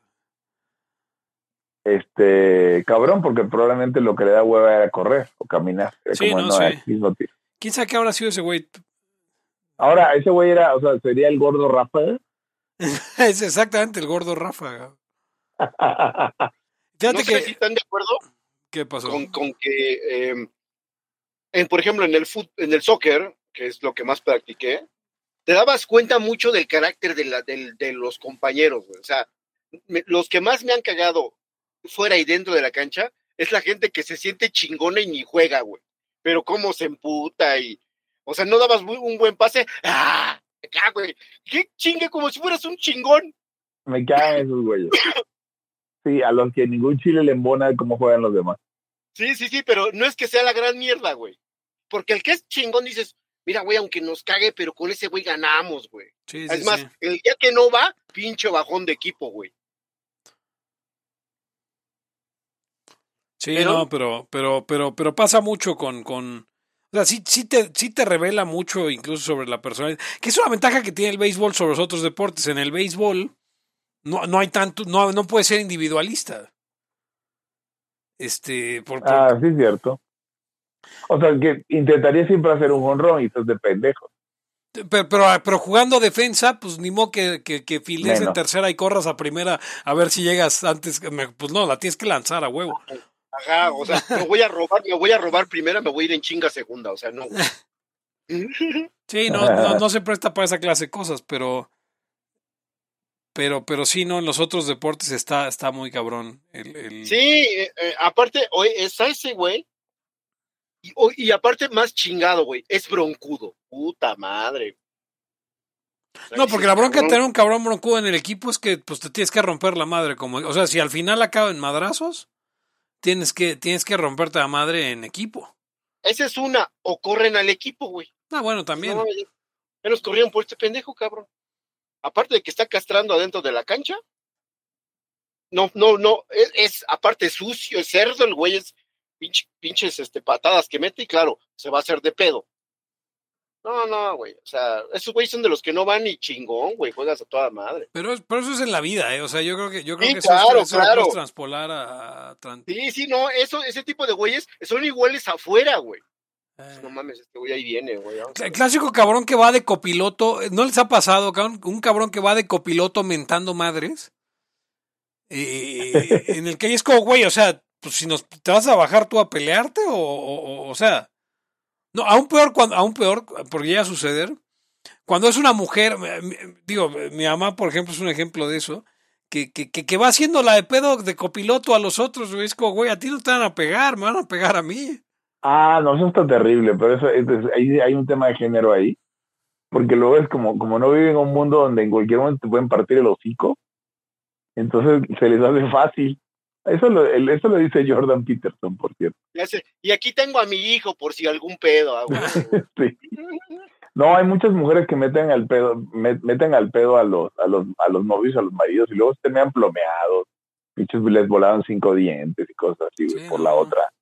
Este, cabrón, porque probablemente lo que le da hueva era correr o caminar. Sí, como, no, no, sí. ¿Quién sabe qué habrá sido ese güey? Ahora, ese güey era, o sea, sería el gordo Rafa. es exactamente el gordo Rafa. Fíjate no que... sé si están de acuerdo ¿Qué pasó? con, con que, eh, en, por ejemplo, en el, fut, en el soccer, que es lo que más practiqué, te dabas cuenta mucho del carácter de, la, del- de los compañeros. güey. O sea, me- los que más me han cagado fuera y dentro de la cancha es la gente que se siente chingona y ni juega, güey. Pero cómo se emputa y... O sea, no dabas un buen pase. ¡Ah! Acá, güey. ¡Qué chingue! Como si fueras un chingón. Me caen esos güeyes. Sí, a los que ningún chile le embona cómo juegan los demás. Sí, sí, sí, pero no es que sea la gran mierda, güey. Porque el que es chingón dices, mira, güey, aunque nos cague, pero con ese güey ganamos, güey. Sí, sí, es más, sí. el día que no va, pinche bajón de equipo, güey. Sí, Pero- no, pero, pero, pero, pero pasa mucho con, con, o sea, sí, sí te, sí te revela mucho incluso sobre la personalidad, que es una ventaja que tiene el béisbol sobre los otros deportes. En el béisbol no, no hay tanto, no, no puede ser individualista. Este, por, por- Ah, sí, cierto. O sea, que intentaría siempre hacer un honrón y estás de pendejo. pero, pero, pero jugando defensa, pues ni modo que, que, que files en tercera y corras a primera a ver si llegas antes, pues no, la tienes que lanzar a huevo. Ajá, o sea, me voy a robar, me voy a robar primera, me voy a ir en chinga segunda, o sea, no. güey. Sí, no, no, no se presta para esa clase de cosas, pero. Pero, pero sí, no, en los otros deportes está, está muy cabrón. El, el- sí, eh, eh, aparte, oye, está ese güey. Y, o- y aparte, más chingado, güey, es broncudo. Puta madre. O sea, No, porque la bronca de tener un cabrón broncudo en el equipo es que pues te tienes que romper la madre. como O sea, si al final acaba en madrazos, tienes que, tienes que romperte la madre en equipo. Esa es una, o corren al equipo, güey. Ah, bueno, también. No, ya- nos corrieron por este pendejo, cabrón. Aparte de que está castrando adentro de la cancha. No, no, no. Es, es aparte sucio, es cerdo, el güey es pinche- pinches este, patadas que mete y claro, se va a hacer de pedo. No, no, güey. O sea, esos güeyes son de los que no van ni chingón, güey. Juegas a toda madre. Pero, pero eso es en la vida, ¿eh? O sea, yo creo que, yo creo Sí, que eso, claro, eso lo claro. puedes transpolar a, a Sí, sí, no. Eso, ese tipo de güeyes son iguales afuera, güey. Eh. No mames, este güey ahí viene, güey. El clásico cabrón que va de copiloto, ¿no les ha pasado, cabrón? Un cabrón que va de copiloto mentando madres. Eh, en el que es como, güey, o sea, pues si nos, te vas a bajar tú a pelearte o, o, o sea, no, aún peor, cuando, aún peor, porque llega a suceder, cuando es una mujer, digo, mi mamá, por ejemplo, es un ejemplo de eso, que, que, que, va haciendo la de pedo de copiloto a los otros, es como, güey, a ti no te van a pegar, me van a pegar a mí. Ah, no, eso está terrible, pero eso, hay un tema de género ahí, porque luego es como, como no viven en un mundo donde en cualquier momento te pueden partir el hocico, entonces se les hace fácil. Eso lo, eso lo dice Jordan Peterson, por cierto. Y aquí tengo a mi hijo por si algún pedo. Sí. No, hay muchas mujeres que meten al pedo, meten al pedo a los, a los, a los novios, a los maridos, y luego se terminan plomeados. Pinches les volaban cinco dientes y cosas así, por la otra,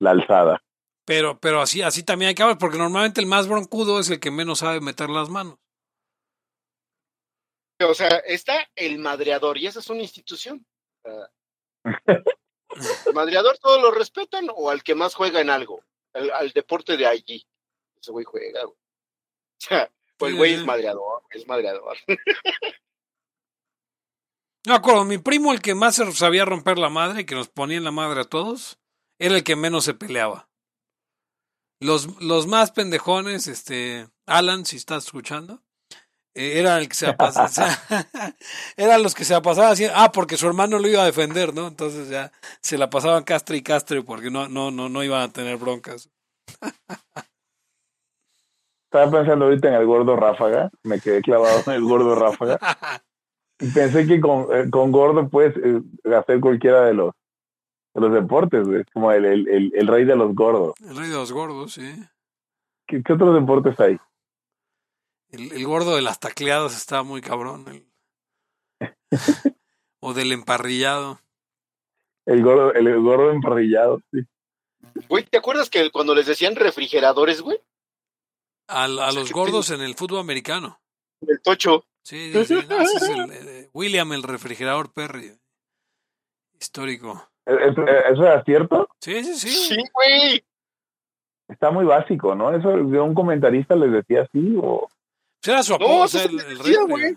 la alzada. Pero, pero así, así también hay que hablar, porque normalmente el más broncudo es el que menos sabe meter las manos. O sea, está el madreador, y esa es una institución. ¿El madreador todos lo respetan o al que más juega en algo? Al, deporte de allí. Ese güey juega, güey. pues el güey es madreador, es madreador. No acuerdo, mi primo, el que más sabía romper la madre, y que nos ponía en la madre a todos, era el que menos se peleaba. Los, los más pendejones, este, Alan, si estás escuchando, era el que se pasaba, eran los que se pasaban así, ah, porque su hermano lo iba a defender, ¿no? Entonces ya se la pasaban castre y castre porque no, no, no, no iban a tener broncas. Estaba pensando ahorita en el gordo ráfaga, me quedé clavado en el gordo ráfaga. Y pensé que con, eh, con gordo puedes eh, hacer cualquiera de los, de los deportes, güey. Como el, el, el, rey de los gordos. El rey de los gordos, sí. ¿Qué, qué otros deportes hay? El, el, gordo de las tacleadas está muy cabrón. o del emparrillado. El gordo, el gordo emparrillado, sí. Güey, ¿te acuerdas que cuando les decían refrigeradores, güey? A, a los gordos en el fútbol americano. El tocho. Sí, sí, sí es el, eh, William el refrigerador Perry. Histórico. ¿E, ¿Eso era cierto? Sí, sí, sí. Sí, güey. Está muy básico, ¿no? Eso de un comentarista les decía así o... Pues era su apodo, no, el, el decía, güey.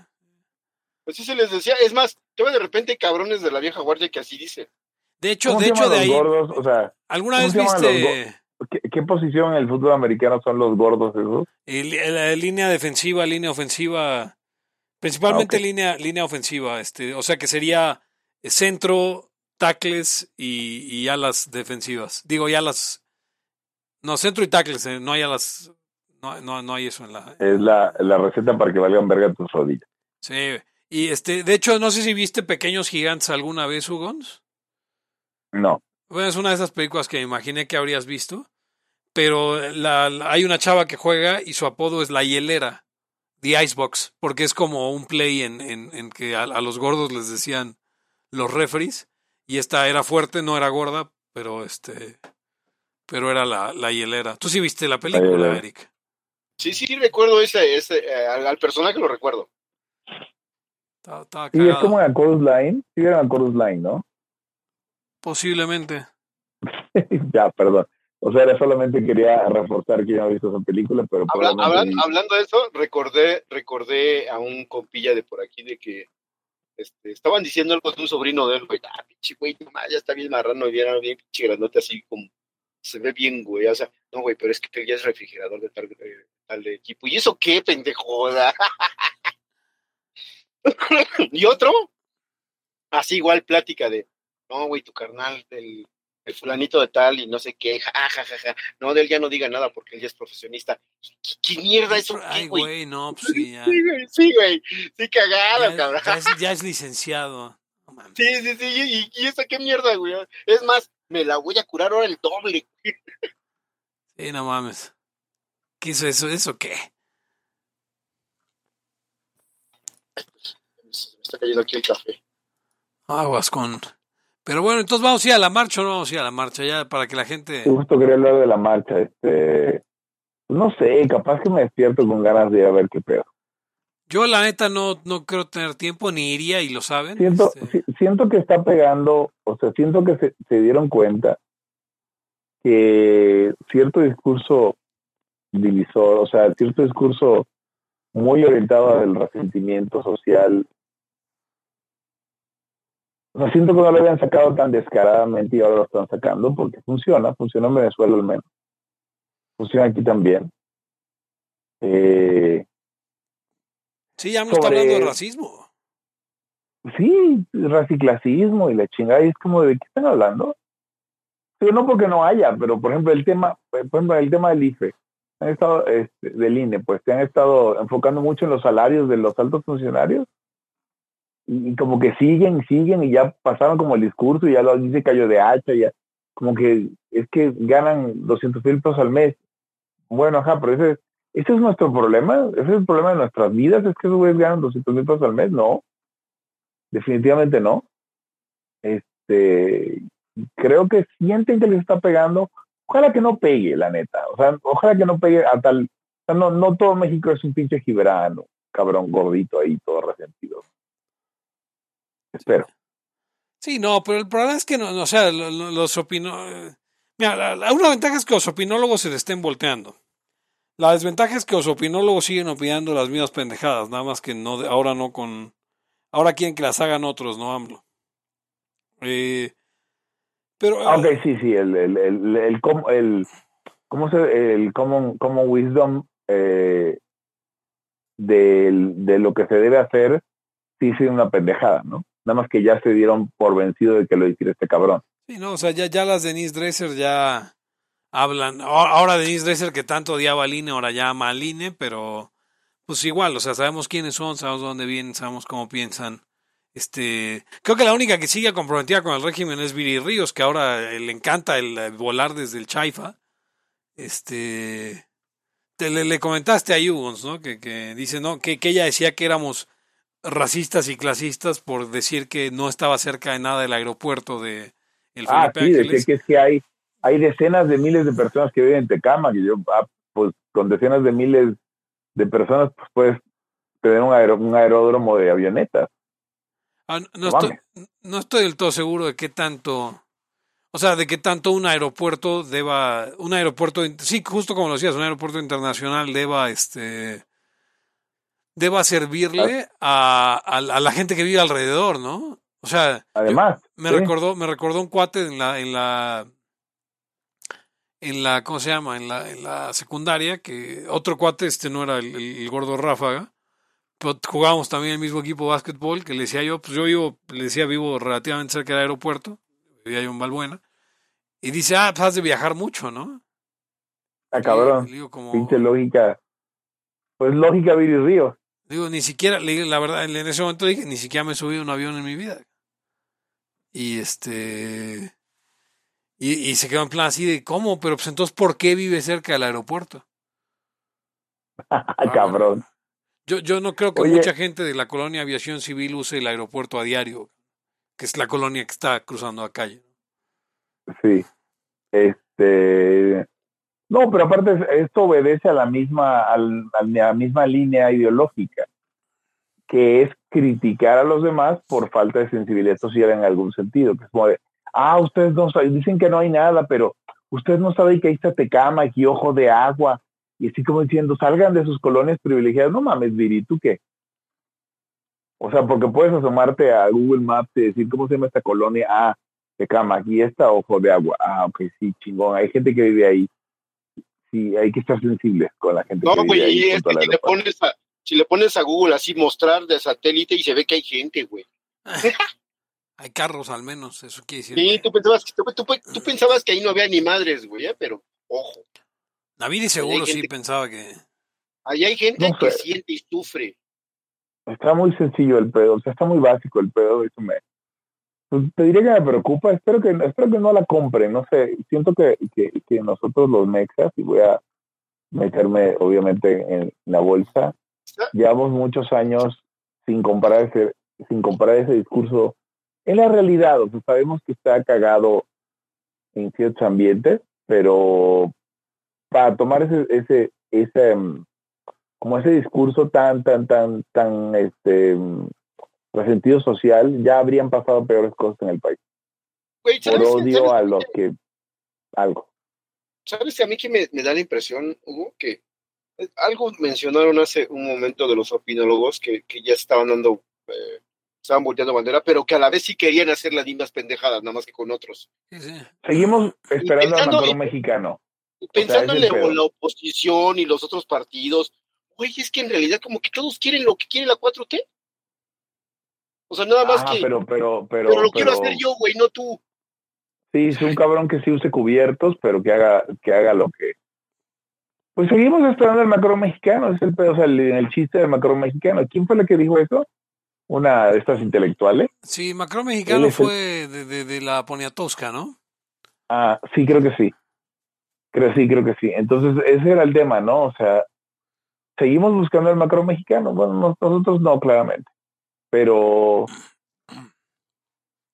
Así se les decía. Es más, yo de repente cabrones de la vieja guardia que así dice. De hecho, de hecho, de ahí. Gordos? O sea, ¿Alguna vez viste ¿Qué, posición en el fútbol americano son los gordos esos? la, línea defensiva, línea ofensiva, principalmente ah, línea, línea ofensiva, este, o sea que sería centro, tackles y, y alas defensivas. Digo, ya alas, no, centro y tackles, eh, no hay alas, no, no, no hay eso en la... Es la, la receta para que valgan verga tus rodillas. Sí, y este, de hecho, no sé si viste Pequeños Gigantes alguna vez, Hugons. No. Bueno, es una de esas películas que me imaginé que habrías visto, pero la, hay una chava que juega y su apodo es la hielera, The Icebox, porque es como un play en, en, en que a, los gordos les decían los referees, y esta era fuerte, no era gorda, pero este, pero era la, la hielera. ¿Tú sí viste la película, Eric? Sí, sí, recuerdo ese, ese eh, al, personaje lo recuerdo. y es como en Chorus Line, sí era Chorus Line, ¿no? Posiblemente. ya, perdón. O sea, solamente quería reforzar que ya he visto esa película, pero... hablando de eso, recordé, recordé a un compilla de por aquí de que este, estaban diciendo algo de un sobrino de él, güey, ah, pinche güey, ya está bien marrano, bien, bien pinche grandote, así como, se ve bien, güey, o sea, no, güey, pero es que ya es refrigerador de tal, tal equipo, ¿y eso qué, pendejoda? y otro, así igual plática de, no, güey, tu carnal, el, el, fulanito de tal y no sé qué, ja, ja, ja, ja. No, de él ya no diga nada porque él ya es profesionista. ¿Qué, mierda eso? Ay, güey, no, pues sí, ya. Sí, güey, sí, güey. Sí, cagado, cabrón. Ya es, licenciado. sí, sí, sí. ¿Y, eso qué mierda, güey? Es más, me la voy a curar ahora el doble. sí, no mames. ¿Qué es eso? ¿Eso qué? Me está cayendo aquí el café. Aguas con pero bueno, entonces vamos a ir a la marcha o no vamos a ir a la marcha ya para que la gente... Justo quería hablar de la marcha. Este, no sé, capaz que me despierto con ganas de ir a ver qué pedo. Yo la neta no, no creo tener tiempo, ni iría y lo saben. Siento, este. siento que está pegando, o sea, siento que se, se dieron cuenta que cierto discurso divisor, o sea, cierto discurso muy orientado al resentimiento social. No siento que no lo habían sacado tan descaradamente y ahora lo están sacando porque funciona, funciona en Venezuela al menos. Funciona aquí también. Eh, sí, ya no está hablando de racismo. Sí, raciclasismo y la chingada. Y es como, ¿de qué están hablando? no porque no haya, pero por ejemplo, el tema, por ejemplo, el tema del IFE han estado, este, del INE, pues se han estado enfocando mucho en los salarios de los altos funcionarios y, como que siguen, siguen y ya pasaron como el discurso y ya lo dice cayó de hacha, ya como que es que ganan 200 mil pesos al mes. Bueno, ajá, pero ese, ese es nuestro problema, ese es el problema de nuestras vidas, es que esos güeyes ganan 200 mil pesos al mes, no, definitivamente no. Este, creo que sienten que les está pegando ojalá que no pegue, la neta. O sea, ojalá que no pegue a tal. O sea, no, no todo México es un pinche gibrano, cabrón gordito ahí, todo resentido. Espero. Sí, no, pero el problema es que no, o sea, los, opinólogos. Mira, una ventaja es que los opinólogos se le estén volteando. La desventaja es que los opinólogos siguen opinando las mismas pendejadas, nada más que no, ahora no con. Ahora quieren que las hagan otros, no AMLO. Eh, pero, ah, ok, sí, sí, el, el, el, el, el, ¿cómo se, el common, common wisdom eh, de, de lo que se debe hacer, sí, sí, una pendejada, ¿no? Nada más que ya se dieron por vencido de que lo hiciera este cabrón. Sí, no, o sea, ya, ya las Denise Dresser ya hablan. Ahora Denise Dresser que tanto odiaba al INE, ahora ya ama al INE, pero pues igual, o sea, sabemos quiénes son, sabemos dónde vienen, sabemos cómo piensan. Este, creo que la única que sigue comprometida con el régimen es Viri Ríos, que ahora le encanta el, volar desde el Chaifa. Este, te, le, comentaste a Yugons, ¿no? Que, que dice, ¿no? Que, que ella decía que éramos racistas y clasistas por decir que no estaba cerca de nada del aeropuerto de el ah, sí, de que, que hay, hay decenas de miles de personas que viven en Tecama, que yo, ah, pues con decenas de miles de personas, pues puedes tener un, un aeródromo de avionetas. Ah, no, estoy, no estoy del todo seguro de qué tanto, o sea, de qué tanto un aeropuerto deba, un aeropuerto, sí, justo como lo decías, un aeropuerto internacional deba, este, deba servirle a, a, la gente que vive alrededor, ¿no? O sea, además, me recordó, me recordó un cuate en la, en la, en la, ¿cómo se llama? En la, en la secundaria, que otro cuate, este no era el, el gordo Ráfaga, jugábamos también el mismo equipo de básquetbol, que le decía yo, pues yo vivo, le decía, vivo relativamente cerca del aeropuerto, vivía yo en Valbuena, y dice, ah, pues has de viajar mucho, ¿no? Ah, cabrón, pinche lógica, pues lógica Viri Río. Digo, ni siquiera, la verdad, en ese momento dije, ni siquiera me he subido a un avión en mi vida. Y este... Y, y se quedó en plan así de, ¿cómo? Pero pues entonces, ¿por qué vive cerca del aeropuerto? cabrón. Yo, yo no creo que mucha gente de la colonia aviación civil use el aeropuerto a diario, que es la colonia que está cruzando la calle. Sí. Este. No, pero aparte esto obedece a la misma, a la misma línea ideológica, que es criticar a los demás por falta de sensibilidad social en algún sentido, que es como de, ah, ustedes no saben, dicen que no hay nada, pero ustedes no saben que ahí está Tecama, aquí Ojo de Agua, y así como diciendo, salgan de sus colonias privilegiadas. No mames, Viri, ¿tú qué? O sea, porque puedes asomarte a Google Maps y decir, ¿cómo se llama esta colonia? Ah, de cama, aquí está Ojo de Agua. Ah, ok, sí, chingón. Hay gente que vive ahí. Sí, hay que estar sensibles con la gente no, güey, y es que si le, pones a, si le pones a Google así, mostrar de satélite y se ve que hay gente, güey. hay carros al menos, eso quiere decir. Sí, tú pensabas, que, tú, tú pensabas que ahí no había ni madres, güey, ¿eh? pero ojo. David seguro sí pensaba que. Ahí hay gente que siente y sufre. Está muy sencillo el pedo, o sea, está muy básico el pedo, eso me. Pues, te diría que me preocupa, espero que, espero que no la compren, no sé, siento que, que, nosotros los mexas, y voy a meterme obviamente en la bolsa, llevamos muchos años sin comparar ese, sin comparar ese discurso en la realidad, o sea, sabemos que está cagado en ciertos ambientes, pero para tomar ese, ese, ese, mm, como ese discurso tan, tan, tan, tan, este, mm, resentido social, ya habrían pasado peores cosas en el país. Por odio a los que, algo. ¿Sabes? A mí que me, me da la impresión, Hugo, que algo mencionaron hace un momento de los opinólogos que, que ya estaban dando, eh, estaban volteando bandera, pero que a la vez sí querían hacer las mismas pendejadas, nada más que con otros. Sí, sí. Seguimos esperando al pensando- y- mexicano. Sea, Pensando en la, oposición y los otros partidos, güey, es que en realidad como que todos quieren lo que quiere la 4T. O sea, nada más Ah, que, pero, pero, pero, pero lo quiero hacer yo, güey, no tú. Sí, es un cabrón que sí use cubiertos, pero que haga, que haga lo que. Pues seguimos esperando al Macron mexicano, es el pedo, o sea, el, el chiste del Macron mexicano. ¿Quién fue la que dijo eso? Una de estas intelectuales. Sí, Macron mexicano el- fue de, de, de la Poniatowska, ¿no? Ah, sí, creo que sí. Creo sí, creo que sí. Entonces, ese era el tema, ¿no? O sea, seguimos buscando al Macron mexicano. Bueno, nos- nosotros no, claramente. Pero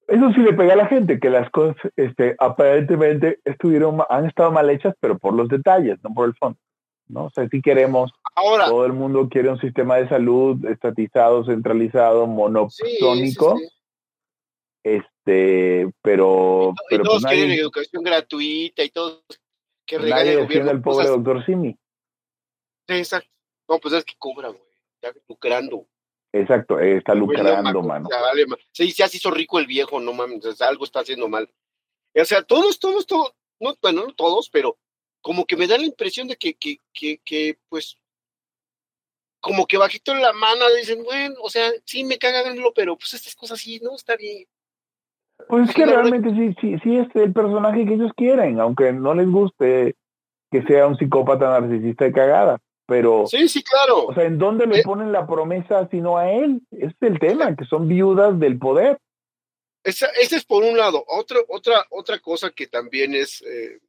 eso sí le pega a la gente, que las cosas este, aparentemente estuvieron, han estado mal hechas, pero por los detalles, no por el fondo. ¿no? O sea, si queremos, Ahora, todo el mundo quiere un sistema de salud estatizado, centralizado, sí, sí, este, pero, Y pero todos pues quieren nadie, educación gratuita y todos que regale nadie el gobierno al pobre cosas. doctor Simi. Sí, exacto. No, pues es que cobra, güey. Está lucrando. Exacto, está lucrando, mano. ya vale ma- Sí, ya se hizo rico el viejo, no mames, algo está haciendo mal. O sea, todos, todos, todos, no, bueno, no todos, pero como que me da la impresión de que, que, que, que pues, como que bajito en la mano dicen, bueno, o sea, sí me cagan, pero pues estas cosas sí, no, está bien. Pues es que realmente sí, sí, sí es el personaje que ellos quieren, aunque no les guste que sea un psicópata narcisista de cagada. Pero, Sí, sí, claro. o sea, ¿en dónde le Eh. ponen la promesa sino a él? Ese es el tema, que son viudas del poder. Esa, esa es por un lado. Otra, otra, otra cosa que también es, eh,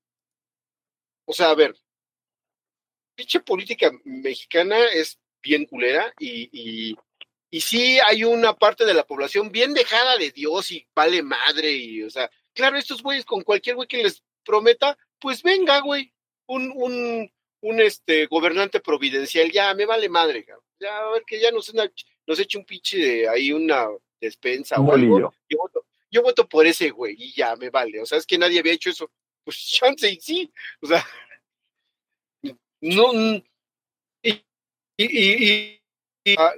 o sea, a ver, pinche política mexicana es bien culera y, y, y sí hay una parte de la población bien dejada de Dios y vale madre y, o sea, claro, estos güeyes con cualquier güey que les prometa, pues venga, güey, un, un, un este gobernante providencial, ya me vale madre, cabrón. ya a ver que ya nos, nos eche un pinche de ahí una despensa Un o algo yo voto, yo voto por ese güey y ya me vale. O sea, es que nadie había hecho eso. Pues chance y sí. O sea, no. Y, y, y, y- ah,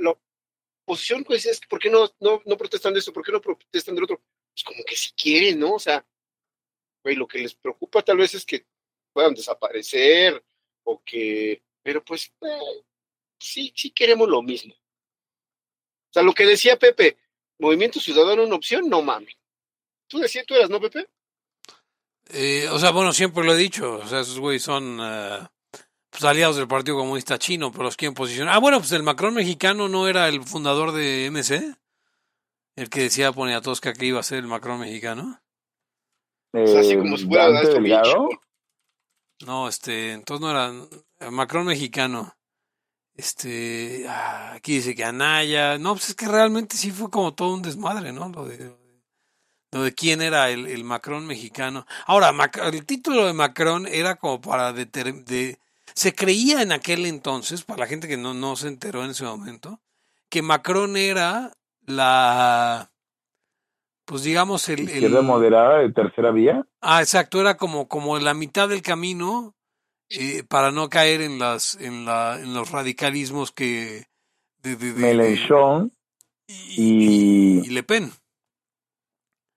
oposición, pues es, ¿por qué no, no, no protestan de eso? ¿Por qué no protestan del otro? Pues como que si quieren, ¿no? O sea, güey, lo que les preocupa tal vez es que puedan desaparecer o que. Pero pues, eh, sí, sí queremos lo mismo. O sea, lo que decía Pepe, Movimiento Ciudadano una opción, no mames. Tú decías, tú eras, ¿no, Pepe? Eh, o sea, bueno, siempre lo he dicho. O sea, esos güeyes son pues, aliados del Partido Comunista Chino, pero los quieren posicionar. Ah, bueno, pues el Macron mexicano no era el fundador de MC. El que decía Poniatowska que iba a ser el Macron mexicano. O sea, así Eh, como si fuera Dante Delgado. No, este, entonces no era eh, Macron mexicano. Este, ah, aquí dice que Anaya. No, pues es que realmente sí fue como todo un desmadre, ¿no? Lo de, lo de quién era el, el Macron mexicano. Ahora, Mac- el título de Macron era como para deter- de, se creía en aquel entonces, para la gente que no, no se enteró en ese momento, que Macron era la, pues digamos el, el- Izquierda moderada de tercera vía. Ah, exacto, era como, como la mitad del camino eh, para no caer en las, en la, en los radicalismos que de, de- y, y- y Le Pen.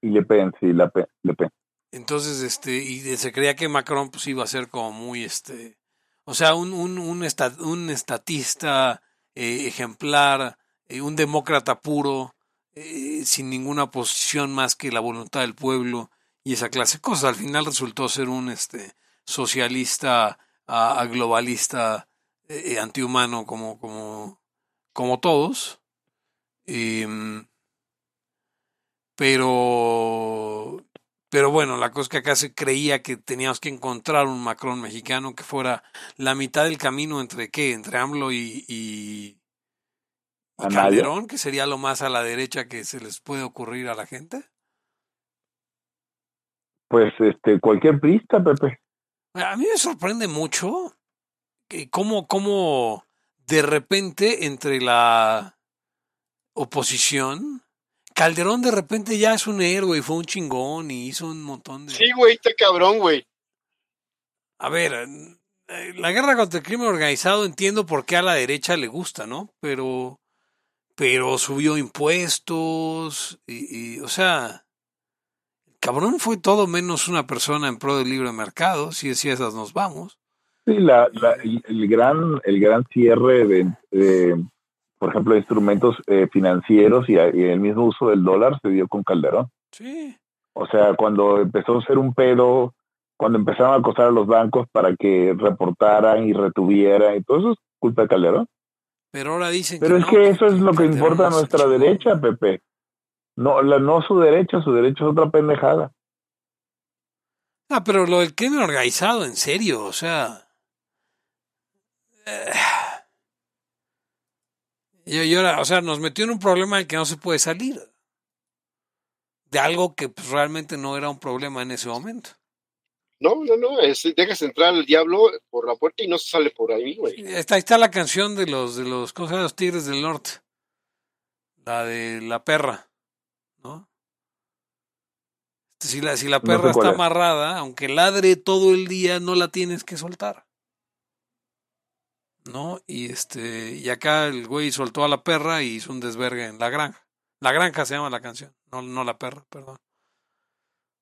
y Le Pen, sí, la Pen, Le Pen. Entonces, este, y se creía que Macron pues iba a ser como muy este, o sea, un, un, un, un estatista eh, ejemplar, eh, un demócrata puro, eh, sin ninguna posición más que la voluntad del pueblo y esa clase de cosas. Al final resultó ser un este socialista a, a globalista antihumano como, como, como todos. Em, pero pero bueno, la cosa es que acá se creía que teníamos que encontrar un Macron mexicano que fuera la mitad del camino entre qué, entre AMLO y, y, y. Calderón, que sería lo más a la derecha que se les puede ocurrir a la gente. Pues este, cualquier prista, Pepe. A mí me sorprende mucho que cómo, cómo de repente entre la oposición, Calderón de repente ya es un héroe y fue un chingón y hizo un montón de... Sí, güey, está cabrón, güey. a ver, la guerra contra el crimen organizado entiendo por qué a la derecha le gusta, ¿no? Pero, pero subió impuestos y, o sea, cabrón fue todo menos una persona en pro del libre mercado, si decía esas nos vamos. Sí, la, el, gran el gran cierre de, por ejemplo, instrumentos eh, financieros y, el mismo uso del dólar se dio con Calderón. Sí. O sea, cuando empezó a ser un pedo, cuando empezaron a acosar a los bancos para que reportaran y retuvieran, y todo eso es culpa de Calderón. Pero ahora dicen Pero es que, eso es lo que importa a nuestra derecha, Pepe. No, la, no su derecha, su derecha es otra pendejada. Ah, pero lo del crimen organizado, en serio, o sea. Eh, y, ahora, o sea, nos metió en un problema del que no se puede salir. De algo que pues, realmente no era un problema en ese momento. No, no, no, es, dejas entrar al diablo por la puerta y no se sale por ahí, güey. Está, ahí está la canción de los, de los, ¿cómo se llama? Los Tigres del Norte. La de la perra, ¿no? Si la, si la perra está amarrada, aunque ladre todo el día, no la tienes que soltar. ¿No? Y este, y acá el güey soltó a la perra y hizo un desvergue en la granja. La granja se llama la canción, no, no la perra, perdón.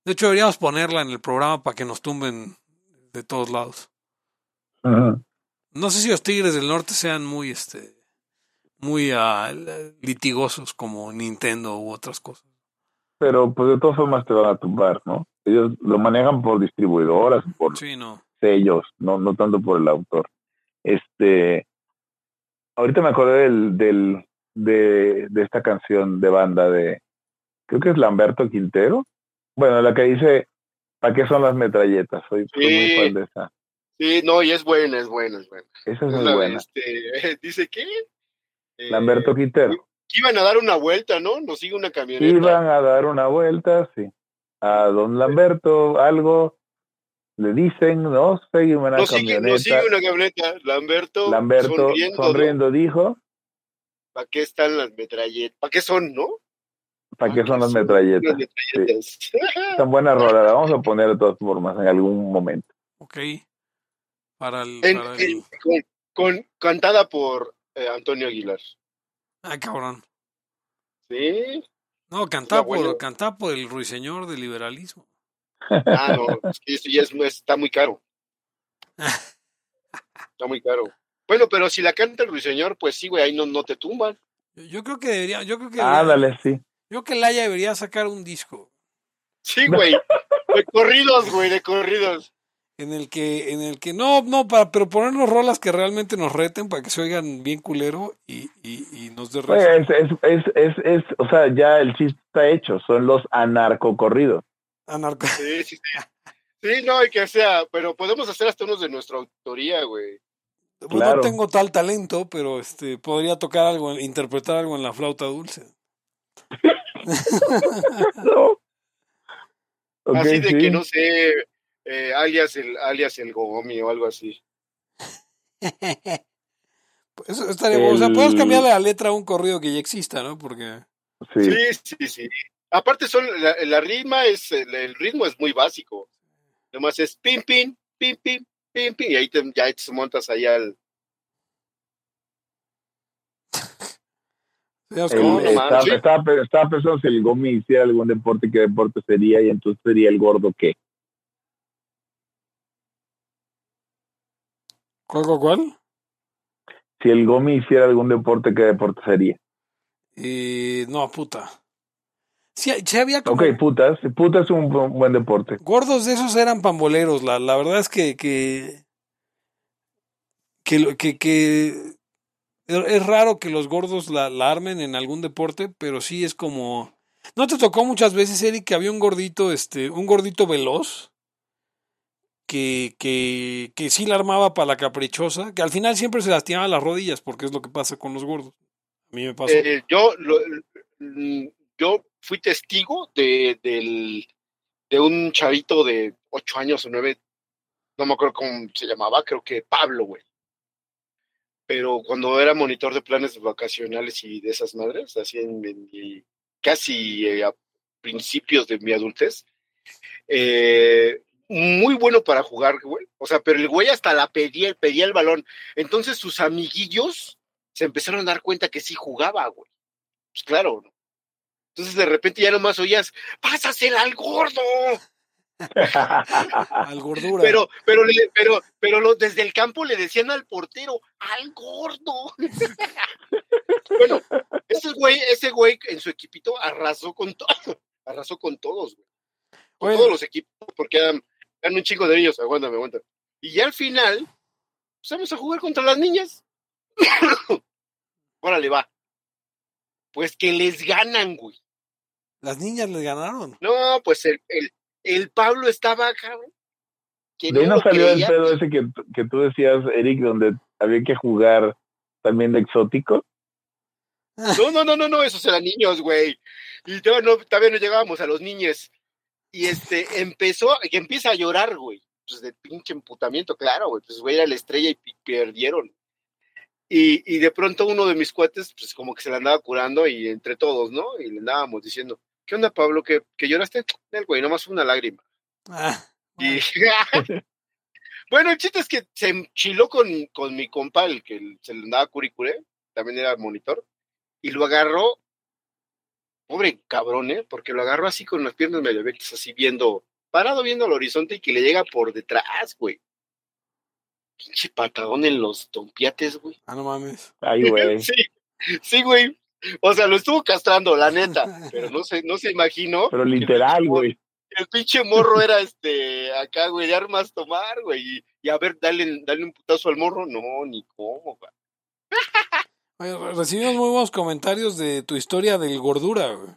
De hecho, deberíamos ponerla en el programa para que nos tumben de todos lados. No sé si los Tigres del Norte sean muy, este, muy uh, litigosos como Nintendo u otras cosas. Pero pues de todas formas te van a tumbar, ¿no? Ellos lo manejan por distribuidoras, por sellos, no, no tanto por el autor. Este, ahorita me acordé del, del de, de, esta canción de banda de, creo que es Lamberto Quintero. Bueno, la que dice, ¿para qué son las metralletas? Soy, muy fan de esa. Sí, no, y es buena, es buena, es buena. Esa es, muy buena. Este, dice que... Eh, Lamberto Quintero. iban a dar una vuelta, ¿no? Nos sigue una camioneta. Iban a dar una vuelta, sí. A don Lamberto, algo, le dicen, no, sigue una no camioneta. Sigue, no sigue una camioneta. Lamberto, Lamberto sonriendo, sonriendo dijo. ¿Para qué están las metralletas? ¿Para qué son, no? ¿Para qué son las metralletas? Sí. Están buenas rolas, la vamos a poner de todas formas en algún momento. Ok. Para el. Para el... Con, con, cantada por eh, Antonio Aguilar. Ah, cabrón. Sí. No, cantada por, cantada por el ruiseñor del liberalismo. Ah, no, es que ya es, está muy caro. Está muy caro. Bueno, pero si la canta el ruiseñor, pues sí, güey, ahí no, no te tumban. Yo creo que debería, yo creo que Ah, dale, sí. Yo creo que Laia debería sacar un disco. Sí, güey. De corridos, güey, de corridos. En el que, en el que, no, no, para, pero ponernos rolas que realmente nos reten para que se oigan bien culero y, y, y nos dé es, es, es, es, es, o sea, ya el chiste está hecho, son los anarcocorridos. Anarco. Sí, sí, sí. Sí, no, hay que sea, pero podemos hacer hasta unos de nuestra autoría, güey. Pues no tengo tal talento, pero este podría tocar algo, interpretar algo en la flauta dulce. no. así de que no sé, eh, alias el alias el Gogomi o algo así. Eso estaría, o sea, puedes cambiarle la letra a un corrido que ya exista, ¿no? Porque sí, sí, sí. sí. Aparte, son, la, la rima es, el, ritmo es muy básico. Además es pim, pim, pim, pim, pim, pim, y ahí te, ya te montas ahí al. estaba, estaba, pensando si el Gomi hiciera algún deporte, ¿qué deporte sería? Y entonces sería el gordo qué. ¿Cuál, cuál, cuál? Si el Gomi hiciera algún deporte, ¿qué deporte sería? Y no, puta. Sí, había como... Ok, putas. Putas es un, buen deporte. Gordos de esos eran pamboleros. La, la verdad es que, que, que, que, es raro que los gordos la, la, armen en algún deporte, pero sí es como... ¿No te tocó muchas veces, Eric, que había un gordito, este, un gordito veloz? Que, que, que sí la armaba para la caprichosa, que al final siempre se lastimaba las rodillas, porque es lo que pasa con los gordos. A mí me pasó. Eh, yo, lo, mm, yo fui testigo de, un chavito de ocho años o nueve, no me acuerdo cómo se llamaba, creo que Pablo, güey. Pero cuando era monitor de planes vacacionales y de esas madres, así en, casi eh, a principios de mi adultez, eh, muy bueno para jugar, güey. O sea, pero el güey hasta la pedía, pedía el balón. Entonces sus amiguillos se empezaron a dar cuenta que sí jugaba, güey. Pues claro, ¿no? Entonces de repente ya nomás oías, pásasela al gordo. Al gordura. Pero, pero, pero, pero lo- desde el campo le decían al portero, al gordo. bueno, ese güey, ese güey en su equipito arrasó con todo, arrasó con todos, güey. Con todos los equipos, porque eran, eran un chico de niños, aguántame, aguántame. Y ya al final, pues vamos a jugar contra las niñas. Órale, va. Pues que les ganan, güey. Las niñas les ganaron. No, pues el, el, el Pablo estaba, cabrón. que De ahí no salió el pedo ese que, que tú decías, Eric, donde había que jugar también de exótico. No, no, no, no, no, esos eran niños, güey. Y todavía no, todavía no llegábamos a los niños. Y este, empezó, que empieza a llorar, güey. Pues de pinche emputamiento, claro, güey. Pues güey era la estrella y perdieron. Y, y de pronto uno de mis cuates, pues como que se la andaba curando y entre todos, ¿no? Y le andábamos diciendo, ¿qué onda, Pablo? ¿Que, que lloraste? El güey, nomás una lágrima. Ah, Y bueno, el chiste es que se enchiló con, con mi compa, el que se le andaba curicure, también era monitor, y lo agarró, pobre cabrón, ¿eh? Porque lo agarró así con las piernas medio abiertas, así viendo, parado viendo al horizonte y que le llega por detrás, güey. Pinche patadón en los tompiates, güey. ah, no mames. Ay, güey. Sí, sí, güey. O sea, lo estuvo castrando, la neta, pero no se, no se imaginó. Pero el literal, güey. el pinche morro era este acá, güey, de armas tomar, güey. Y, y a ver, dale, dale un putazo al morro. No, ni cómo, güey. Oye, recibimos muy buenos comentarios de tu historia del gordura, güey.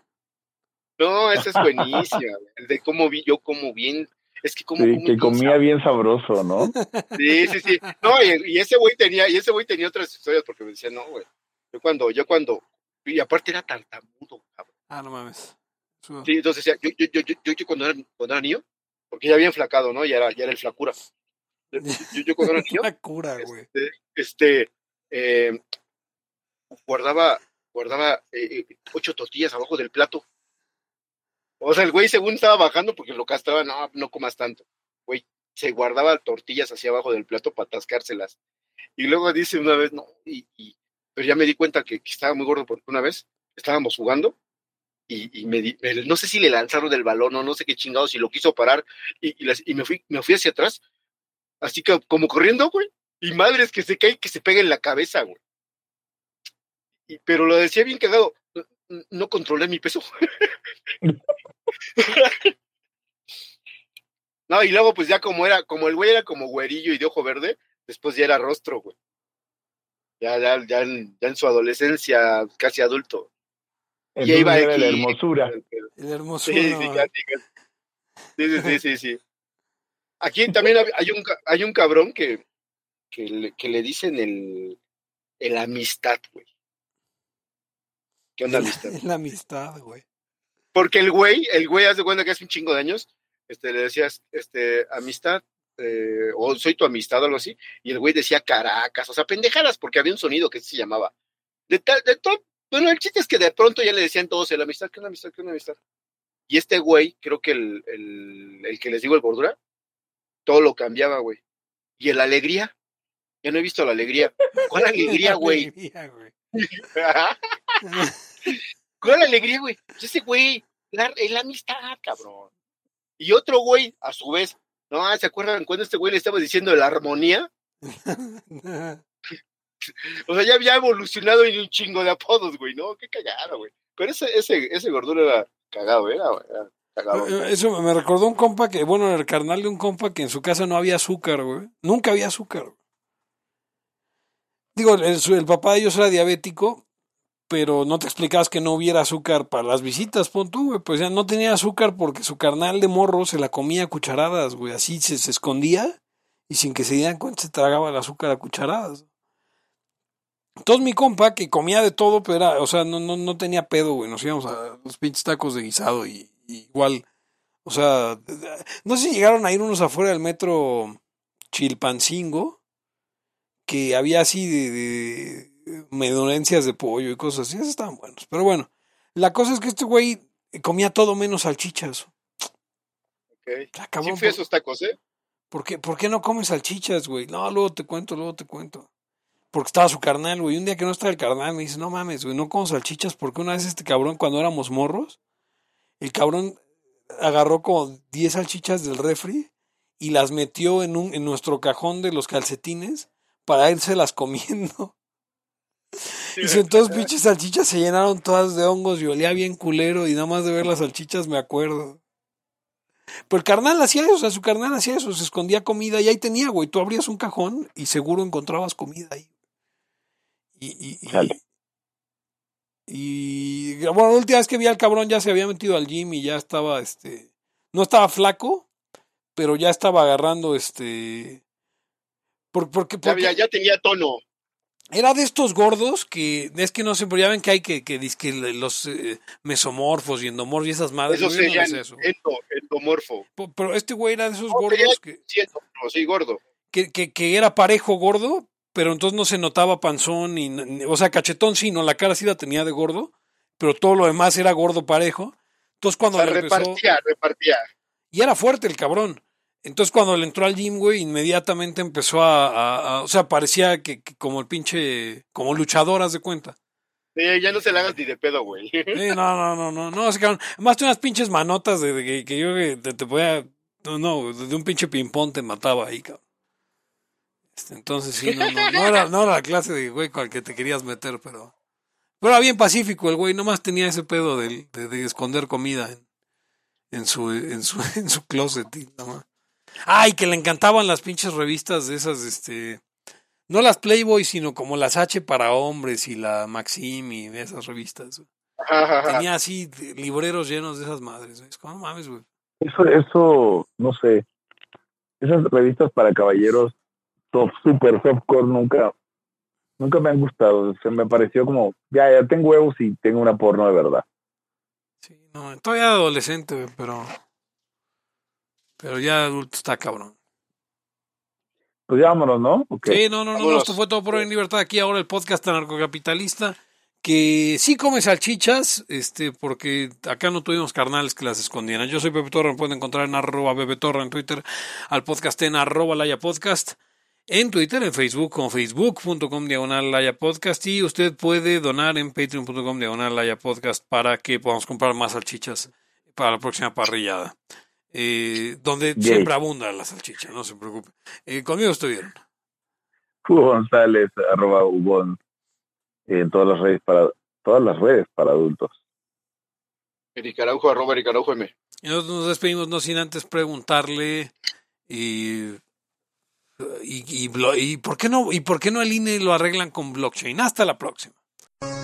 No, esa es buenísima, güey. El de cómo vi yo, como bien. Es que como. Sí, que comía bien sabroso, ¿no? Sí, sí, sí. No, y, y ese güey tenía, y ese güey tenía otras historias porque me decía, no, güey. Yo cuando, yo cuando. Y aparte era tartamudo, cabrón. Ah, no mames. Sí, entonces decía, yo, yo, yo, yo, cuando, era, cuando era niño, porque ya había enflacado, ¿no? Ya era, ya era el flacura. Yo, cuando era niño, Una cura, güey. este, eh, guardaba, guardaba eh, eh, ocho tortillas abajo del plato. O sea, el güey según estaba bajando porque lo castraba, no, no comas tanto. Güey, se guardaba tortillas hacia abajo del plato para atascárselas. Y luego dice una vez, no, y, y- pero ya me di cuenta que, estaba muy gordo porque una vez estábamos jugando y, y me, di- no sé si le lanzaron del balón o no sé qué chingados, si lo quiso parar y, y, y me, fui, me fui hacia atrás, así que como corriendo, güey, y madres que se cae, que se pega en la cabeza, güey. Y- pero lo decía bien cagado, no, no controlé mi peso. no, y luego pues ya como era, como el güey era como güerillo y de ojo verde, después ya era rostro, güey. Ya, ya, ya, en, ya en su adolescencia, casi adulto. Y ahí Entonces va era la aquí. hermosura. El Sí, hermosura. sí, casi, casi. Sí, sí, sí, sí, sí. Aquí también hay un, hay un cabrón que, que, le, que le dicen el, el amistad, güey. ¿Qué onda amistad? La amistad, güey. Porque el güey, el güey hace cuenta que hace un chingo de años, este, le decías, este, amistad, eh, o soy tu amistad o algo así, y el güey decía Caracas, o sea, pendejadas, porque había un sonido que se llamaba. De tal, de todo, bueno, el chiste es que de pronto ya le decían todos el amistad, ¿qué una amistad, qué una amistad? Y este güey, creo que el, el, el que les digo el gordura, todo lo cambiaba, güey. Y el alegría, ya no he visto la alegría. ¿Cuál alegría, güey? Alegría, güey. ¿Cuál alegría, güey? Pues ese güey, la, la amistad, cabrón. Y otro güey, a su vez, no, ¿se acuerdan cuando este güey le estaba diciendo la armonía? O sea, ya había evolucionado en un chingo de apodos, güey, ¿no? Qué cagado, güey. Pero ese, ese, ese gordura era cagado, era, era cagado. Eso me recordó un compa que, bueno, el carnal de un compa que en su casa no había azúcar, güey. Nunca había azúcar. güey. Digo, el papá de ellos era diabético, pero no te explicabas que no hubiera azúcar para las visitas, pon tú, güey. Pues ya no tenía azúcar porque su carnal de morro se la comía a cucharadas, güey. Así se, escondía y sin que se dieran cuenta se tragaba el azúcar a cucharadas. Entonces mi compa, que comía de todo, pero era, o sea, no, no, no tenía pedo, güey. Nos íbamos a los pinches tacos de guisado y, igual, o sea, no sé si llegaron a ir unos afuera del metro Chilpancingo, que había así de medonencias de pollo y cosas así, esos estaban buenos. Pero bueno, la cosa es que este güey comía todo menos salchichas. Ok. Ya, Sí cabrón, fui a por- esos tacos, ¿eh? ¿Por qué, ¿Por qué no comes salchichas, güey? No, luego te cuento, luego te cuento. Porque estaba su carnal, güey. Un día que no estaba el carnal, me dice, no mames, güey, no como salchichas porque una vez este cabrón, cuando éramos morros, el cabrón agarró como 10 salchichas del refri y las metió en, un, en nuestro cajón de los calcetines para irselas comiendo. Y si entonces pinches salchichas se llenaron todas de hongos y olía bien culero y nada más de ver las salchichas me acuerdo. Pero el carnal hacía eso, o sea, su carnal hacía eso, se escondía comida y ahí tenía, güey. Tú abrías un cajón y seguro encontrabas comida ahí. Y, y, y, bueno, la última vez que vi al cabrón ya se había metido al gym y ya estaba, este, no estaba flaco, pero ya estaba agarrando, este, por- porque, porque ya, ya tenía tono. Era de estos gordos que, es que no sé, pero ya ven que hay que, que, dizque los eh, mesomorfos y endomorfos y esas madres. Eso no eso. endo, endomorfo. Pero este güey era de esos No, gordos que, Sí, endomorfo, sí, gordo. que, que, que era parejo gordo, pero entonces no se notaba panzón, y, o sea, cachetón sí, no, la cara sí la tenía de gordo, pero todo lo demás era gordo parejo. Entonces O cuando sea, le empezó, repartía, repartía. y era fuerte el cabrón. Entonces cuando le entró al gym, güey, inmediatamente empezó a, a- a- o sea, parecía que, que como el pinche, como luchador, haz de cuenta. Sí, ya no se la hagas ni de pedo, güey. Eh, no, no, no, no, no, ese cabrón. Además, tiene unas pinches manotas de, de que, que yo que te, te podía. No, no, de un pinche ping-pong te mataba ahí, cabrón. Este, entonces, sí, no, no, no era, no era la clase de güey con el que te querías meter, pero. Pero era bien pacífico el güey, nomás tenía ese pedo de, de, de esconder comida en, en, su, en, su, en su closet. Y nada más. Ay, que le encantaban las pinches revistas de esas, este. No las Playboy, sino como las H para hombres y la Maxim y esas revistas. Ajá, ajá, ajá. Tenía así libreros llenos de esas madres. Es como, no mames, güey. Eso, eso, no sé. Esas revistas para caballeros, top, super softcore, nunca, nunca me han gustado. Se me pareció como, ya, ya tengo huevos y tengo una porno de verdad. Sí, no, todavía adolescente, güey, pero. Pero ya adulto está cabrón. Pues ya vámonos, ¿no? Sí, no, no, no, Vámonos. esto fue todo por hoy en libertad. Aquí ahora el podcast anarcocapitalista. Que sí come salchichas, este, porque acá no tuvimos carnales que las escondieran. Yo soy Pepe Torra, me pueden encontrar en arroba Pepe Torra en Twitter, al podcast en arroba Laya Podcast, en Twitter, en Facebook, como facebook.com diagonal Laya Podcast, y usted puede donar en patreon.com diagonal Laya Podcast para que podamos comprar más salchichas para la próxima parrillada. Eh, donde Yay. siempre abunda la salchicha, no se preocupe. Eh, conmigo estuvieron. Hugo González, arroba Ubon, en todas las redes para, todas las redes para adultos. Eric Araujo, arroba Eric Araujo M. Y nosotros nos despedimos no sin antes preguntarle y, y, y por qué no y por qué no el INE lo arreglan con blockchain. Hasta la próxima.